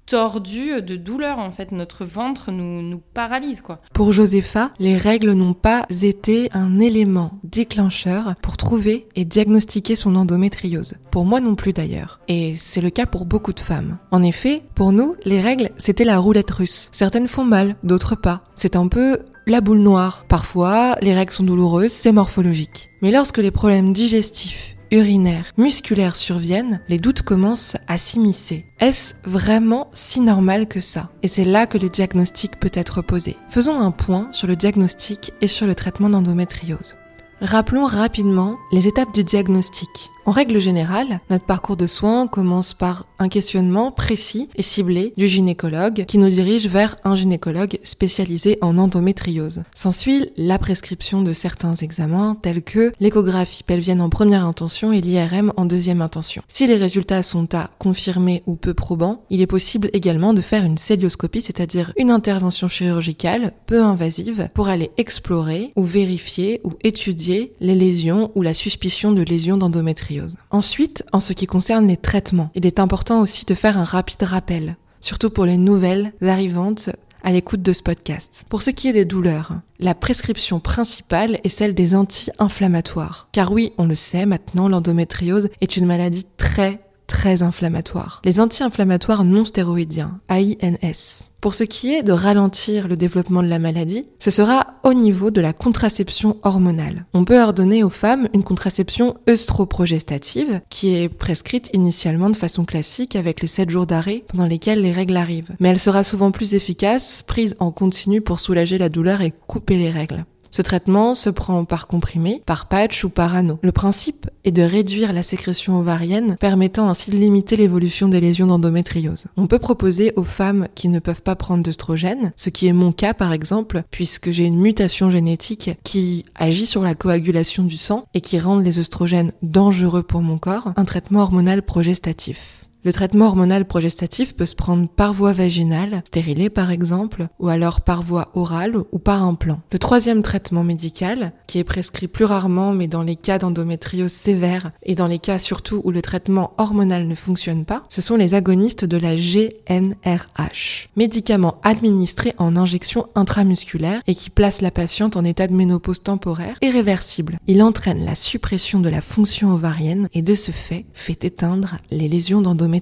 tordu de douleur en fait. Notre ventre nous, nous paralyse quoi. Pour Josepha, les règles n'ont pas été un élément déclencheur pour trouver et diagnostiquer son endométriose. Pour moi non plus d'ailleurs. Et c'est le cas pour beaucoup de femmes. En effet, pour nous, les règles, c'était la roulette russe. Certaines font mal, d'autres pas. C'est un peu la boule noire. Parfois, les règles sont douloureuses, c'est morphologique. Mais lorsque les problèmes digestifs urinaires, musculaires surviennent, les doutes commencent à s'immiscer. Est-ce vraiment si normal que ça? Et c'est là que le diagnostic peut être posé. Faisons un point sur le diagnostic et sur le traitement d'endométriose. Rappelons rapidement les étapes du diagnostic. En règle générale, notre parcours de soins commence par un questionnement précis et ciblé du gynécologue qui nous dirige vers un gynécologue spécialisé en endométriose. S'ensuit la prescription de certains examens tels que l'échographie pelvienne en première intention et l'IRM en deuxième intention. Si les résultats sont à confirmer ou peu probants, il est possible également de faire une célioscopie, c'est-à-dire une intervention chirurgicale peu invasive pour aller explorer ou vérifier ou étudier les lésions ou la suspicion de lésions d'endométriose. Ensuite, en ce qui concerne les traitements, il est important aussi de faire un rapide rappel, surtout pour les nouvelles arrivantes à l'écoute de ce podcast. Pour ce qui est des douleurs, la prescription principale est celle des anti-inflammatoires. Car oui, on le sait maintenant, l'endométriose est une maladie très très inflammatoire. Les anti-inflammatoires non stéroïdiens, AINS. Pour ce qui est de ralentir le développement de la maladie, ce sera au niveau de la contraception hormonale. On peut ordonner aux femmes une contraception œstroprogestative qui est prescrite initialement de façon classique avec les 7 jours d'arrêt pendant lesquels les règles arrivent. Mais elle sera souvent plus efficace, prise en continu pour soulager la douleur et couper les règles. Ce traitement se prend par comprimé, par patch ou par anneau. Le principe est de réduire la sécrétion ovarienne, permettant ainsi de limiter l'évolution des lésions d'endométriose. On peut proposer aux femmes qui ne peuvent pas prendre d'œstrogène, ce qui est mon cas par exemple, puisque j'ai une mutation génétique qui agit sur la coagulation du sang et qui rend les œstrogènes dangereux pour mon corps, un traitement hormonal progestatif. Le traitement hormonal progestatif peut se prendre par voie vaginale, stérilée par exemple, ou alors par voie orale ou par implant. Le troisième traitement médical, qui est prescrit plus rarement mais dans les cas d'endométriose sévère et dans les cas surtout où le traitement hormonal ne fonctionne pas, ce sont les agonistes de la GNRH, médicament administré en injection intramusculaire et qui place la patiente en état de ménopause temporaire et réversible. Il entraîne la suppression de la fonction ovarienne et de ce fait fait éteindre les lésions d'endométriose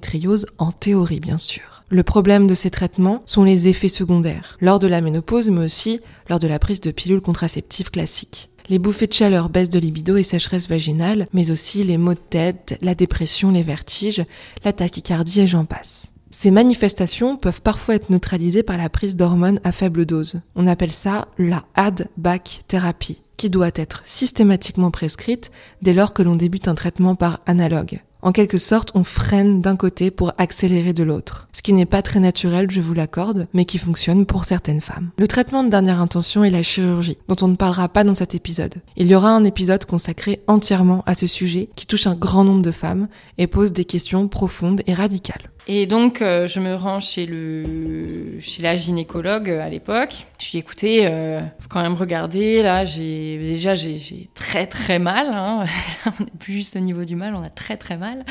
en théorie bien sûr. Le problème de ces traitements sont les effets secondaires, lors de la ménopause mais aussi lors de la prise de pilules contraceptives classiques. Les bouffées de chaleur, baisse de libido et sécheresse vaginale, mais aussi les maux de tête, la dépression, les vertiges, la tachycardie et j'en passe. Ces manifestations peuvent parfois être neutralisées par la prise d'hormones à faible dose. On appelle ça la AD-BAC thérapie, qui doit être systématiquement prescrite dès lors que l'on débute un traitement par analogue. En quelque sorte, on freine d'un côté pour accélérer de l'autre. Ce qui n'est pas très naturel, je vous l'accorde, mais qui fonctionne pour certaines femmes. Le traitement de dernière intention est la chirurgie, dont on ne parlera pas dans cet épisode. Il y aura un épisode consacré entièrement à ce sujet qui touche un grand nombre de femmes et pose des questions profondes et radicales. Et donc, euh, je me rends chez, le, chez la gynécologue euh, à l'époque. Je lui ai écoutez, euh, faut quand même regarder. Là, j'ai déjà j'ai très très mal. Hein. on n'est plus juste au niveau du mal, on a très très mal.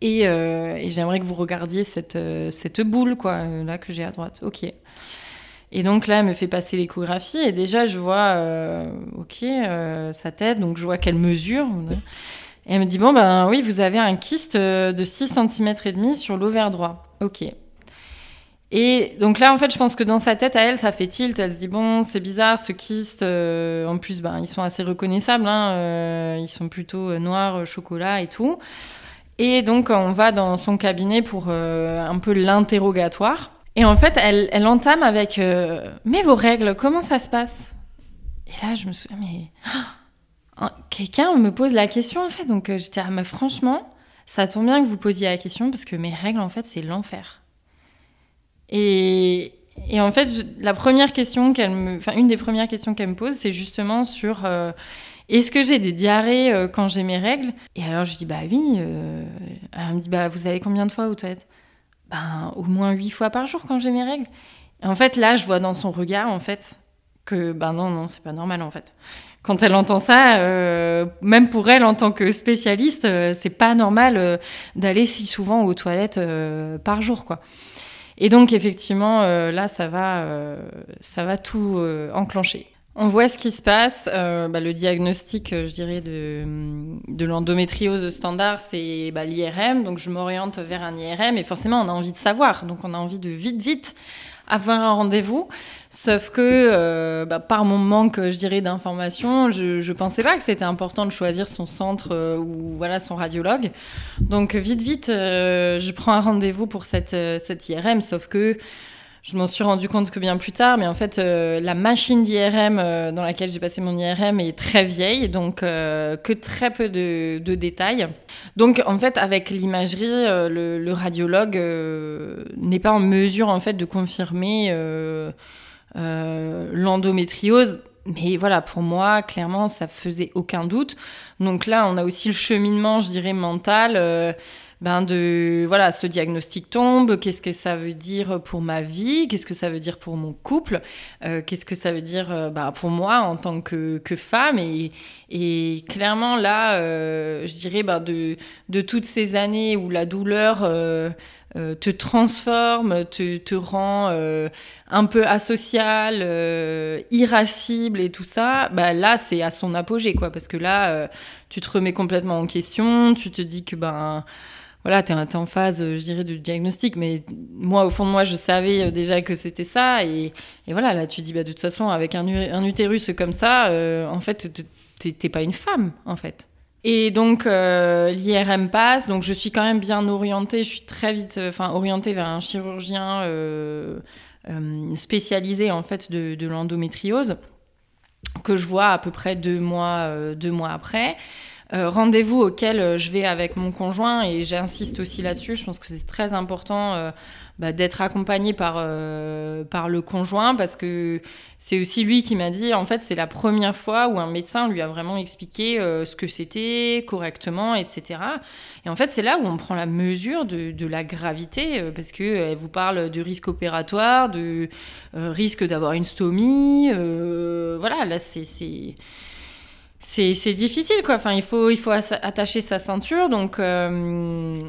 Et, et j'aimerais que vous regardiez cette, cette boule, quoi, là que j'ai à droite. Ok. Et donc là, elle me fait passer l'échographie et déjà, je vois, ok, sa tête, donc je vois qu'elle mesure. Et elle me dit Bon, ben oui, vous avez un kyste euh, de 6 cm et demi sur l'ovaire droit. Ok. Et donc là, en fait, je pense que dans sa tête, à elle, ça fait tilt. Elle se dit Bon, c'est bizarre, ce kyste. Euh, en plus, ben, ils sont assez reconnaissables. Hein, euh, ils sont plutôt noirs, chocolat et tout. Et donc, on va dans son cabinet pour un peu l'interrogatoire. Et en fait, elle, elle entame avec Mais vos règles, comment ça se passe? Et là, je me souviens Mais. Quelqu'un me pose la question en fait. Donc euh, j'étais, ah, mais franchement, ça tombe bien que vous posiez la question parce que mes règles en fait, c'est l'enfer. Et, et, en fait, la première question qu'elle me, enfin une des premières questions qu'elle me pose, c'est justement sur euh, est-ce que j'ai des diarrhées euh, quand j'ai mes règles? Et alors je dis bah oui. elle me dit bah vous allez combien de fois aux toilettes Ben au moins huit fois par jour quand j'ai mes règles. Et en fait là, je vois dans son regard en fait que ben non non c'est pas normal en fait quand elle entend ça, euh, même pour elle en tant que spécialiste, euh, c'est pas normal euh, d'aller si souvent aux toilettes par jour, quoi. Et donc effectivement, là, ça va, ça va tout enclencher. On voit ce qui se passe. Euh, bah, le diagnostic, euh, je dirais, de, de l'endométriose standard, c'est bah, l'IRM. Donc, je m'oriente vers un IRM et forcément, on a envie de savoir. Donc, on a envie de vite, vite avoir un rendez-vous. Sauf que euh, bah, par mon manque, je dirais, d'informations, je ne pensais pas que c'était important de choisir son centre ou voilà son radiologue. Donc, vite, vite, je prends un rendez-vous pour cette, cette IRM. Sauf que je m'en suis rendu compte que bien plus tard, mais en fait, euh, la machine d'IRM euh, dans laquelle j'ai passé mon IRM est très vieille, donc euh, que très peu de, détails. Donc, en fait, avec l'imagerie, le, radiologue n'est pas en mesure, en fait, de confirmer l'endométriose. Mais voilà, pour moi, clairement, ça faisait aucun doute. Donc là, on a aussi le cheminement, je dirais, mental ben de voilà, ce diagnostic tombe, qu'est-ce que ça veut dire pour ma vie, qu'est-ce que ça veut dire pour mon couple, euh, qu'est-ce que ça veut dire euh, bah, pour moi en tant que, que femme. Et, et clairement là, euh, je dirais bah, de, de toutes ces années où la douleur te transforme, te, te rend un peu asocial, irascible et tout ça, bah là c'est à son apogée quoi, parce que là tu te remets complètement en question, tu te dis que ben voilà, tu es, en phase, euh, je dirais, de diagnostic. Mais moi, au fond de moi, je savais euh, déjà que c'était ça. Et, voilà, là, tu dis, bah, de toute façon, avec un, un utérus comme ça, euh, en fait, t'es pas une femme, en fait. Et donc, l'IRM passe. Donc, je suis quand même bien orientée. Je suis très vite enfin, orientée vers un chirurgien spécialisé, en fait, de, de l'endométriose que je vois à peu près deux mois, deux mois après. Euh, rendez-vous auquel euh, je vais avec mon conjoint et j'insiste aussi là-dessus. Je pense que c'est très important euh, bah, d'être accompagné par, par le conjoint parce que c'est aussi lui qui m'a dit en fait c'est la première fois où un médecin lui a vraiment expliqué ce que c'était correctement, etc. Et en fait c'est là où on prend la mesure de, de la gravité parce qu'elle vous parle de risque opératoire, de risque d'avoir une stomie. voilà, là c'est c'est difficile quoi. Enfin, il faut il faut attacher sa ceinture. Donc, euh,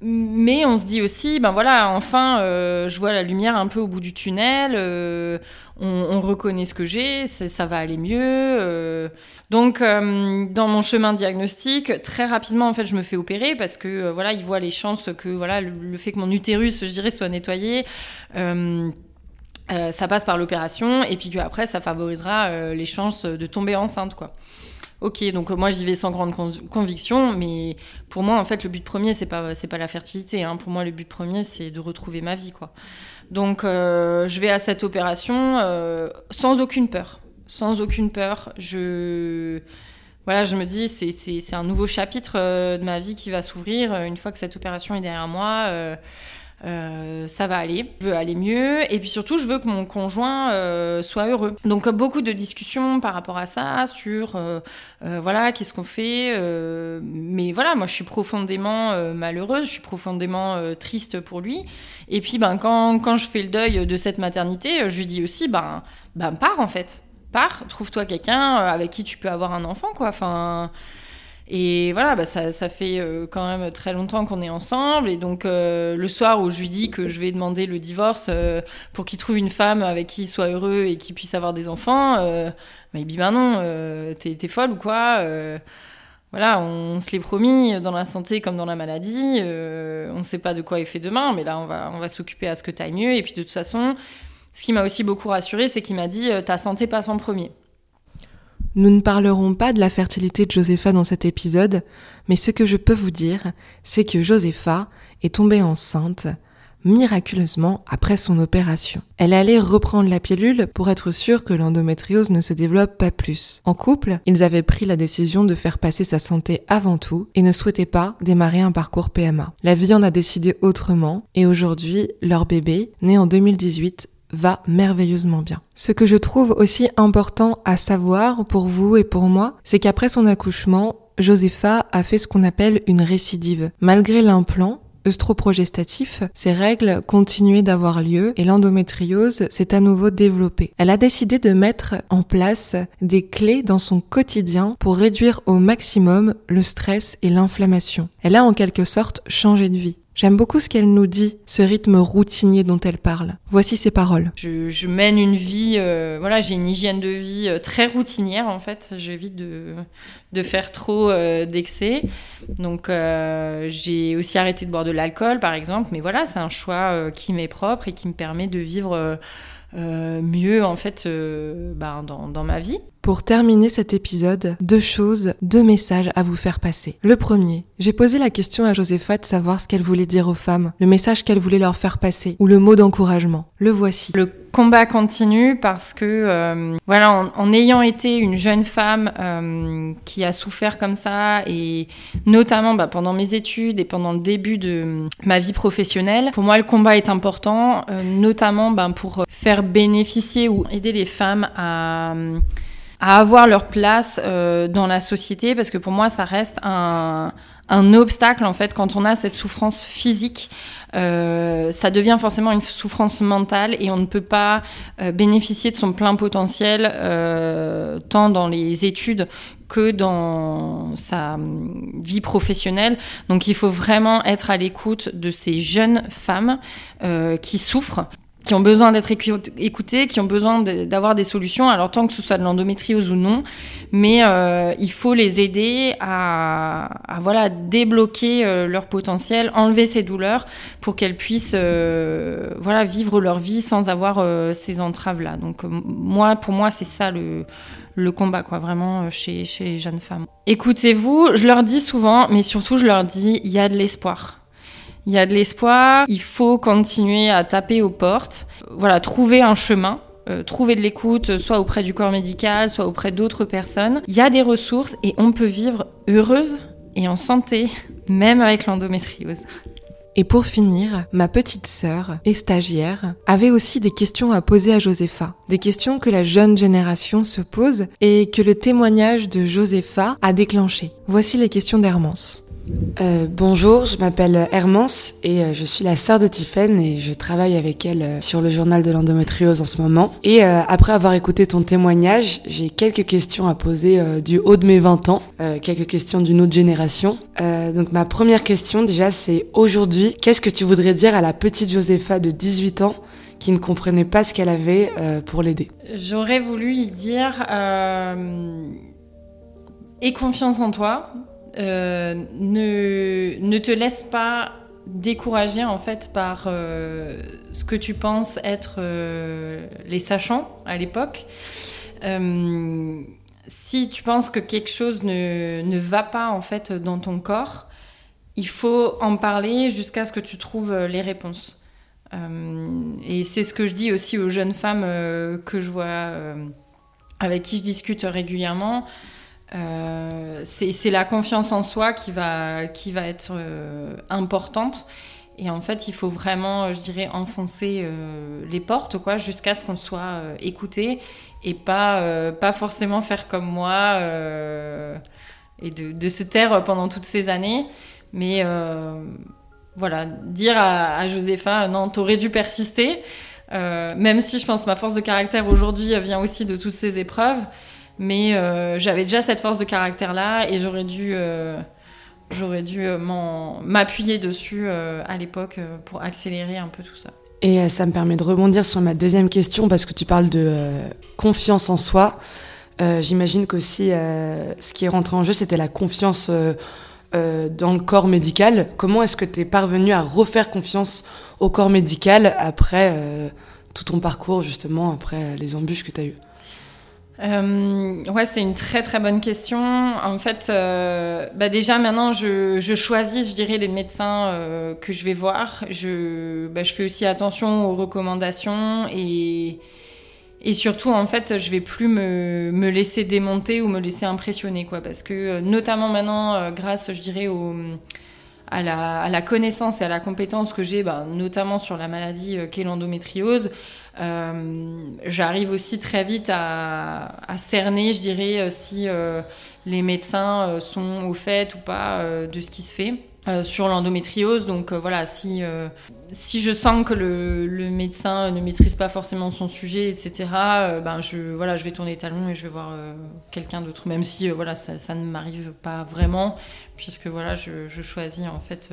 mais on se dit aussi, ben voilà, enfin, euh, je vois la lumière un peu au bout du tunnel. Euh, on, reconnaît ce que j'ai, ça va aller mieux. donc, dans mon chemin diagnostic, très rapidement, en fait, je me fais opérer parce que voilà, ils voient les chances que voilà, le, fait que mon utérus, je dirais, soit nettoyé. ça passe par l'opération et puis qu'après ça favorisera les chances de tomber enceinte quoi. Ok, donc euh, moi j'y vais sans grande conviction, mais pour moi en fait le but premier c'est pas c'est pas la fertilité. Hein. Pour moi le but premier c'est de retrouver ma vie quoi. Donc euh, je vais à cette opération euh, sans aucune peur, sans aucune peur. Je voilà, je me dis c'est un nouveau chapitre de ma vie qui va s'ouvrir une fois que cette opération est derrière moi. Ça va aller, je veux aller mieux, et puis surtout, je veux que mon conjoint euh, soit heureux. Donc, beaucoup de discussions par rapport à ça, sur euh, voilà, qu'est-ce qu'on fait. mais voilà, moi, je suis profondément malheureuse, je suis profondément triste pour lui. Et puis, ben, quand, quand, je fais le deuil de cette maternité, je lui dis aussi, ben, ben pars en fait, pars, trouve-toi quelqu'un avec qui tu peux avoir un enfant, quoi. Et voilà, bah ça, ça, fait euh, quand même très longtemps qu'on est ensemble. Et donc, euh, le soir où je lui dis que je vais demander le divorce euh, pour qu'il trouve une femme avec qui il soit heureux et qu'il puisse avoir des enfants, bah, il dit Bah non, t'es folle ou quoi Voilà, on, se l'est promis dans la santé comme dans la maladie. on ne sait pas de quoi il fait demain, mais là, on va, on va s'occuper à ce que t'ailles mieux. Et puis, de toute façon, ce qui m'a aussi beaucoup rassurée, c'est qu'il m'a dit Ta santé passe en premier. Nous ne parlerons pas de la fertilité de Josepha dans cet épisode, mais ce que je peux vous dire, c'est que Josepha est tombée enceinte miraculeusement après son opération. Elle allait reprendre la pilule pour être sûre que l'endométriose ne se développe pas plus. En couple, ils avaient pris la décision de faire passer sa santé avant tout et ne souhaitaient pas démarrer un parcours PMA. La vie en a décidé autrement et aujourd'hui, leur bébé, né en 2018, va merveilleusement bien. Ce que je trouve aussi important à savoir pour vous et pour moi, c'est qu'après son accouchement, Josepha a fait ce qu'on appelle une récidive. Malgré l'implant, œstroprogestatif, ses règles continuaient d'avoir lieu et l'endométriose s'est à nouveau développée. Elle a décidé de mettre en place des clés dans son quotidien pour réduire au maximum le stress et l'inflammation. Elle a en quelque sorte changé de vie. J'aime beaucoup ce qu'elle nous dit, ce rythme routinier dont elle parle. Voici ses paroles. Je, mène une vie, euh, voilà, j'ai une hygiène de vie euh, très routinière en fait. J'évite de, de faire trop euh, d'excès. Donc j'ai aussi arrêté de boire de l'alcool par exemple. Mais voilà, c'est un choix qui m'est propre et qui me permet de vivre mieux en fait bah, dans, dans ma vie. Pour terminer cet épisode, deux choses, deux messages à vous faire passer. Le premier, j'ai posé la question à Josepha de savoir ce qu'elle voulait dire aux femmes, le message qu'elle voulait leur faire passer, ou le mot d'encouragement. Le voici. Le combat continue parce que, euh, voilà, en, ayant été une jeune femme euh, qui a souffert comme ça, et notamment bah, pendant mes études et pendant le début de ma vie professionnelle, pour moi, le combat est important, euh, notamment bah, pour faire bénéficier ou aider les femmes à à avoir leur place euh, dans la société parce que pour moi ça reste un, un, obstacle en fait quand on a cette souffrance physique euh, ça devient forcément une souffrance mentale et on ne peut pas euh, bénéficier de son plein potentiel euh, tant dans les études que dans sa vie professionnelle. Donc il faut vraiment être à l'écoute de ces jeunes femmes qui souffrent qui ont besoin d'être écoutés, qui ont besoin d'avoir des solutions, alors tant que ce soit de l'endométriose ou non, mais euh, il faut les aider à, voilà débloquer euh, leur potentiel, enlever ces douleurs pour qu'elles puissent euh, voilà vivre leur vie sans avoir ces entraves là. Donc moi, pour moi, c'est ça le le combat, quoi, vraiment chez, chez les jeunes femmes. Écoutez-vous, je leur dis souvent, mais surtout je leur dis, il y a de l'espoir il y a de l'espoir, il faut continuer à taper aux portes, voilà, trouver un chemin. Euh, trouver de l'écoute, soit auprès du corps médical, soit auprès d'autres personnes. Il y a des ressources et on peut vivre heureuse et en santé, même avec l'endométriose. Et pour finir, ma petite sœur et stagiaire avait aussi des questions à poser à Josepha, des questions que la jeune génération se pose et que le témoignage de Josepha a déclenché. Voici les questions d'Hermance. Euh, bonjour, je m'appelle Hermance et euh, je suis la sœur de Tiffen et je travaille avec elle euh, sur le journal de l'endométriose en ce moment. Et après avoir écouté ton témoignage, j'ai quelques questions à poser du haut de mes 20 ans, quelques questions d'une autre génération. donc ma première question déjà c'est aujourd'hui, qu'est-ce que tu voudrais dire à la petite Josepha de 18 ans qui ne comprenait pas ce qu'elle avait pour l'aider? J'aurais voulu dire... Aie confiance en toi, euh, ne, te laisse pas décourager en fait par euh, ce que tu penses être euh, les sachants à l'époque. si tu penses que quelque chose ne, ne, va pas en fait dans ton corps, il faut en parler jusqu'à ce que tu trouves les réponses. et c'est ce que je dis aussi aux jeunes femmes que je vois, avec qui je discute régulièrement. Euh, c'est la confiance en soi qui va, qui va être euh, importante. Et en fait, il faut vraiment, je dirais, enfoncer euh, les portes, quoi, jusqu'à ce qu'on soit écouté et pas, pas forcément faire comme moi et de, se taire pendant toutes ces années. Mais voilà, dire à, à Josépha, non, t'aurais dû persister. même si je pense que ma force de caractère aujourd'hui vient aussi de toutes ces épreuves. Mais euh, j'avais déjà cette force de caractère-là et j'aurais dû, euh, j'aurais dû euh, m'appuyer dessus à l'époque pour accélérer un peu tout ça. Et ça me permet de rebondir sur ma deuxième question parce que tu parles de confiance en soi. J'imagine qu'aussi ce qui est rentré en jeu, c'était la confiance dans le corps médical. Comment est-ce que tu es parvenu à refaire confiance au corps médical après tout ton parcours, justement, après les embûches que tu as eues? Euh, ouais, c'est une très très bonne question. En fait, euh, bah déjà maintenant, je, choisis, je dirais, les médecins euh, que je vais voir. Je, bah, je fais aussi attention aux recommandations et, surtout, en fait, je vais plus me, laisser démonter ou me laisser impressionner, quoi. Parce que, notamment maintenant, grâce, je dirais, au, à, la, connaissance et à la compétence que j'ai, bah, notamment sur la maladie qu'est l'endométriose, euh, j'arrive aussi très vite à, cerner, je dirais, euh, si euh, les médecins sont au fait ou pas de ce qui se fait. sur l'endométriose. Donc voilà, si, si je sens que le, médecin ne maîtrise pas forcément son sujet, etc., ben je, voilà, je vais tourner les talons et je vais voir quelqu'un d'autre, même si voilà, ça ne m'arrive pas vraiment, puisque voilà, je, je choisis en fait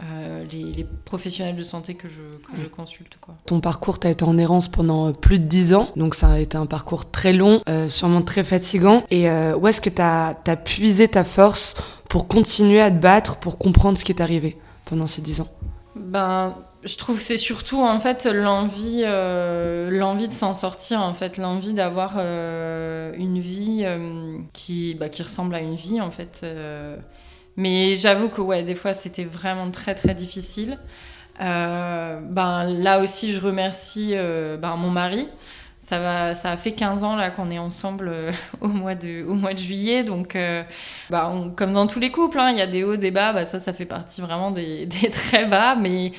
euh, les, professionnels de santé que je, que je consulte. Quoi. Ton parcours, tu as été en errance pendant plus de 10 ans, donc ça a été un parcours très long, euh, sûrement très fatigant. Et euh, où est-ce que tu as, as, puisé ta force pour continuer à te battre, pour comprendre ce qui est arrivé pendant ces 10 ans? Ben, je trouve que c'est surtout en fait l'envie, l'envie de s'en sortir en fait, l'envie d'avoir une vie qui, bah, qui ressemble à une vie en fait. Mais j'avoue que ouais, des fois c'était vraiment très très difficile. Euh, ben, là aussi, je remercie euh, ben, mon mari. Ça, va, ça a fait 15 ans là qu'on est ensemble euh, au, mois de, au mois de juillet. Donc, ben, comme dans tous les couples, hein, il y a des hauts, des bas. Ben, ça, ça fait partie vraiment des, des très bas. Mais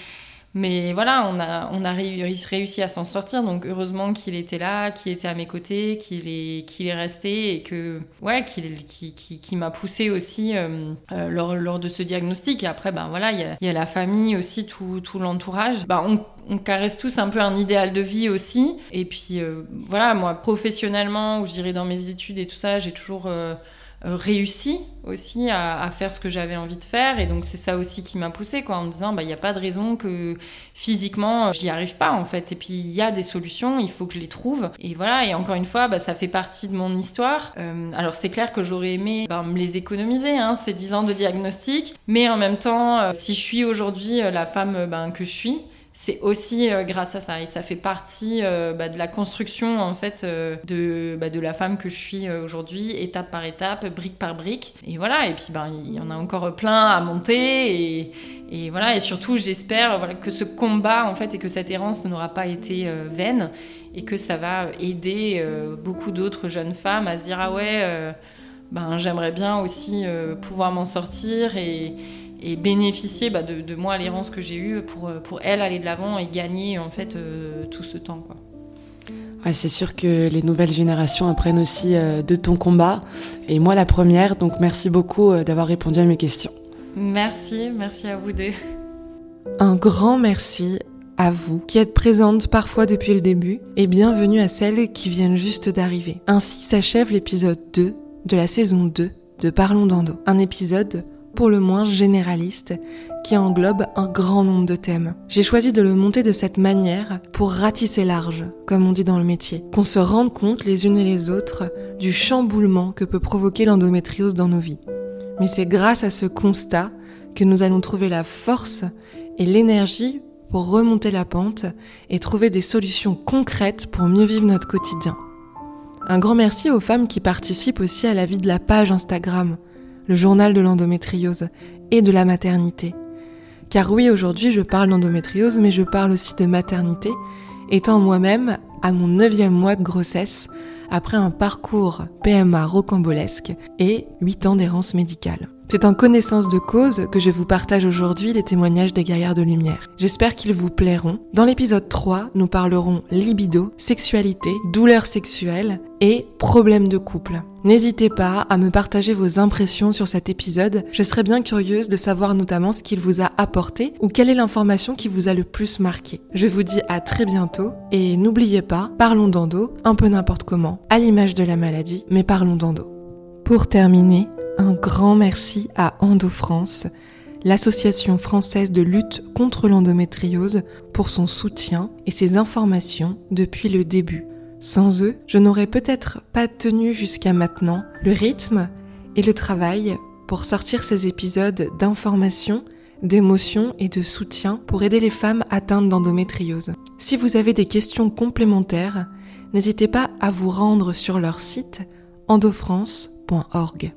mais voilà, on a, on a réussi à s'en sortir. Donc heureusement qu'il était là, qu'il était à mes côtés, qu'il est, est resté et que ouais, qu'il, qui, m'a poussé aussi euh, euh, lors, lors, de ce diagnostic. Et après, ben voilà, il y a, la famille aussi, tout, tout l'entourage. Ben, on, on, caresse tous un peu un idéal de vie aussi. Et puis euh, voilà, moi professionnellement, où j'irai dans mes études et tout ça, j'ai toujours réussi aussi à, faire ce que j'avais envie de faire. Et donc, c'est ça aussi qui m'a poussé quoi, en me disant, bah, il n'y a pas de raison que physiquement, j'y arrive pas, en fait. Et puis, il y a des solutions, il faut que je les trouve. Et voilà, et encore une fois, bah, ça fait partie de mon histoire. Euh, alors, c'est clair que j'aurais aimé bah, me les économiser, hein, ces 10 ans de diagnostic. Mais en même temps, euh, si je suis aujourd'hui la femme ben, que je suis, c'est aussi euh, grâce à ça. Et ça fait partie euh, bah, de la construction en fait euh, de, bah, de la femme que je suis aujourd'hui étape par étape brique par brique. Et voilà. Et puis ben il y en a encore plein à monter. Et, et voilà. Et surtout j'espère voilà, que ce combat en fait et que cette errance n'aura pas été vaine et que ça va aider beaucoup d'autres jeunes femmes à se dire ah ouais ben j'aimerais bien aussi pouvoir m'en sortir et et bénéficier bah, de, moi, l'errance que j'ai eue pour, pour elle aller de l'avant et gagner en fait euh, tout ce temps. Quoi. Ouais, c'est sûr que les nouvelles générations apprennent aussi euh, de ton combat et moi la première, donc merci beaucoup euh, d'avoir répondu à mes questions. Merci, merci à vous deux. Un grand merci à vous qui êtes présentes parfois depuis le début et bienvenue à celles qui viennent juste d'arriver. Ainsi s'achève l'épisode 2 de la saison 2 de Parlons d'Endo, un épisode pour le moins généraliste, qui englobe un grand nombre de thèmes. J'ai choisi de le monter de cette manière pour ratisser large, comme on dit dans le métier, qu'on se rende compte les unes et les autres du chamboulement que peut provoquer l'endométriose dans nos vies. Mais c'est grâce à ce constat que nous allons trouver la force et l'énergie pour remonter la pente et trouver des solutions concrètes pour mieux vivre notre quotidien. Un grand merci aux femmes qui participent aussi à la vie de la page Instagram, le journal de l'endométriose et de la maternité. Car oui, aujourd'hui je parle d'endométriose, mais je parle aussi de maternité, étant moi-même à mon neuvième mois de grossesse, après un parcours PMA rocambolesque et 8 ans d'errance médicale. C'est en connaissance de cause que je vous partage aujourd'hui les témoignages des guerrières de lumière. J'espère qu'ils vous plairont. Dans l'épisode 3, nous parlerons libido, sexualité, douleur sexuelle et problèmes de couple. N'hésitez pas à me partager vos impressions sur cet épisode. Je serais bien curieuse de savoir notamment ce qu'il vous a apporté ou quelle est l'information qui vous a le plus marqué. Je vous dis à très bientôt et n'oubliez pas, parlons d'endo, un peu n'importe comment, à l'image de la maladie, mais parlons d'endo. Pour terminer, un grand merci à Endo France, l'association française de lutte contre l'endométriose, pour son soutien et ses informations depuis le début. Sans eux, je n'aurais peut-être pas tenu jusqu'à maintenant le rythme et le travail pour sortir ces épisodes d'information, d'émotion et de soutien pour aider les femmes atteintes d'endométriose. Si vous avez des questions complémentaires, n'hésitez pas à vous rendre sur leur site endofrance.org.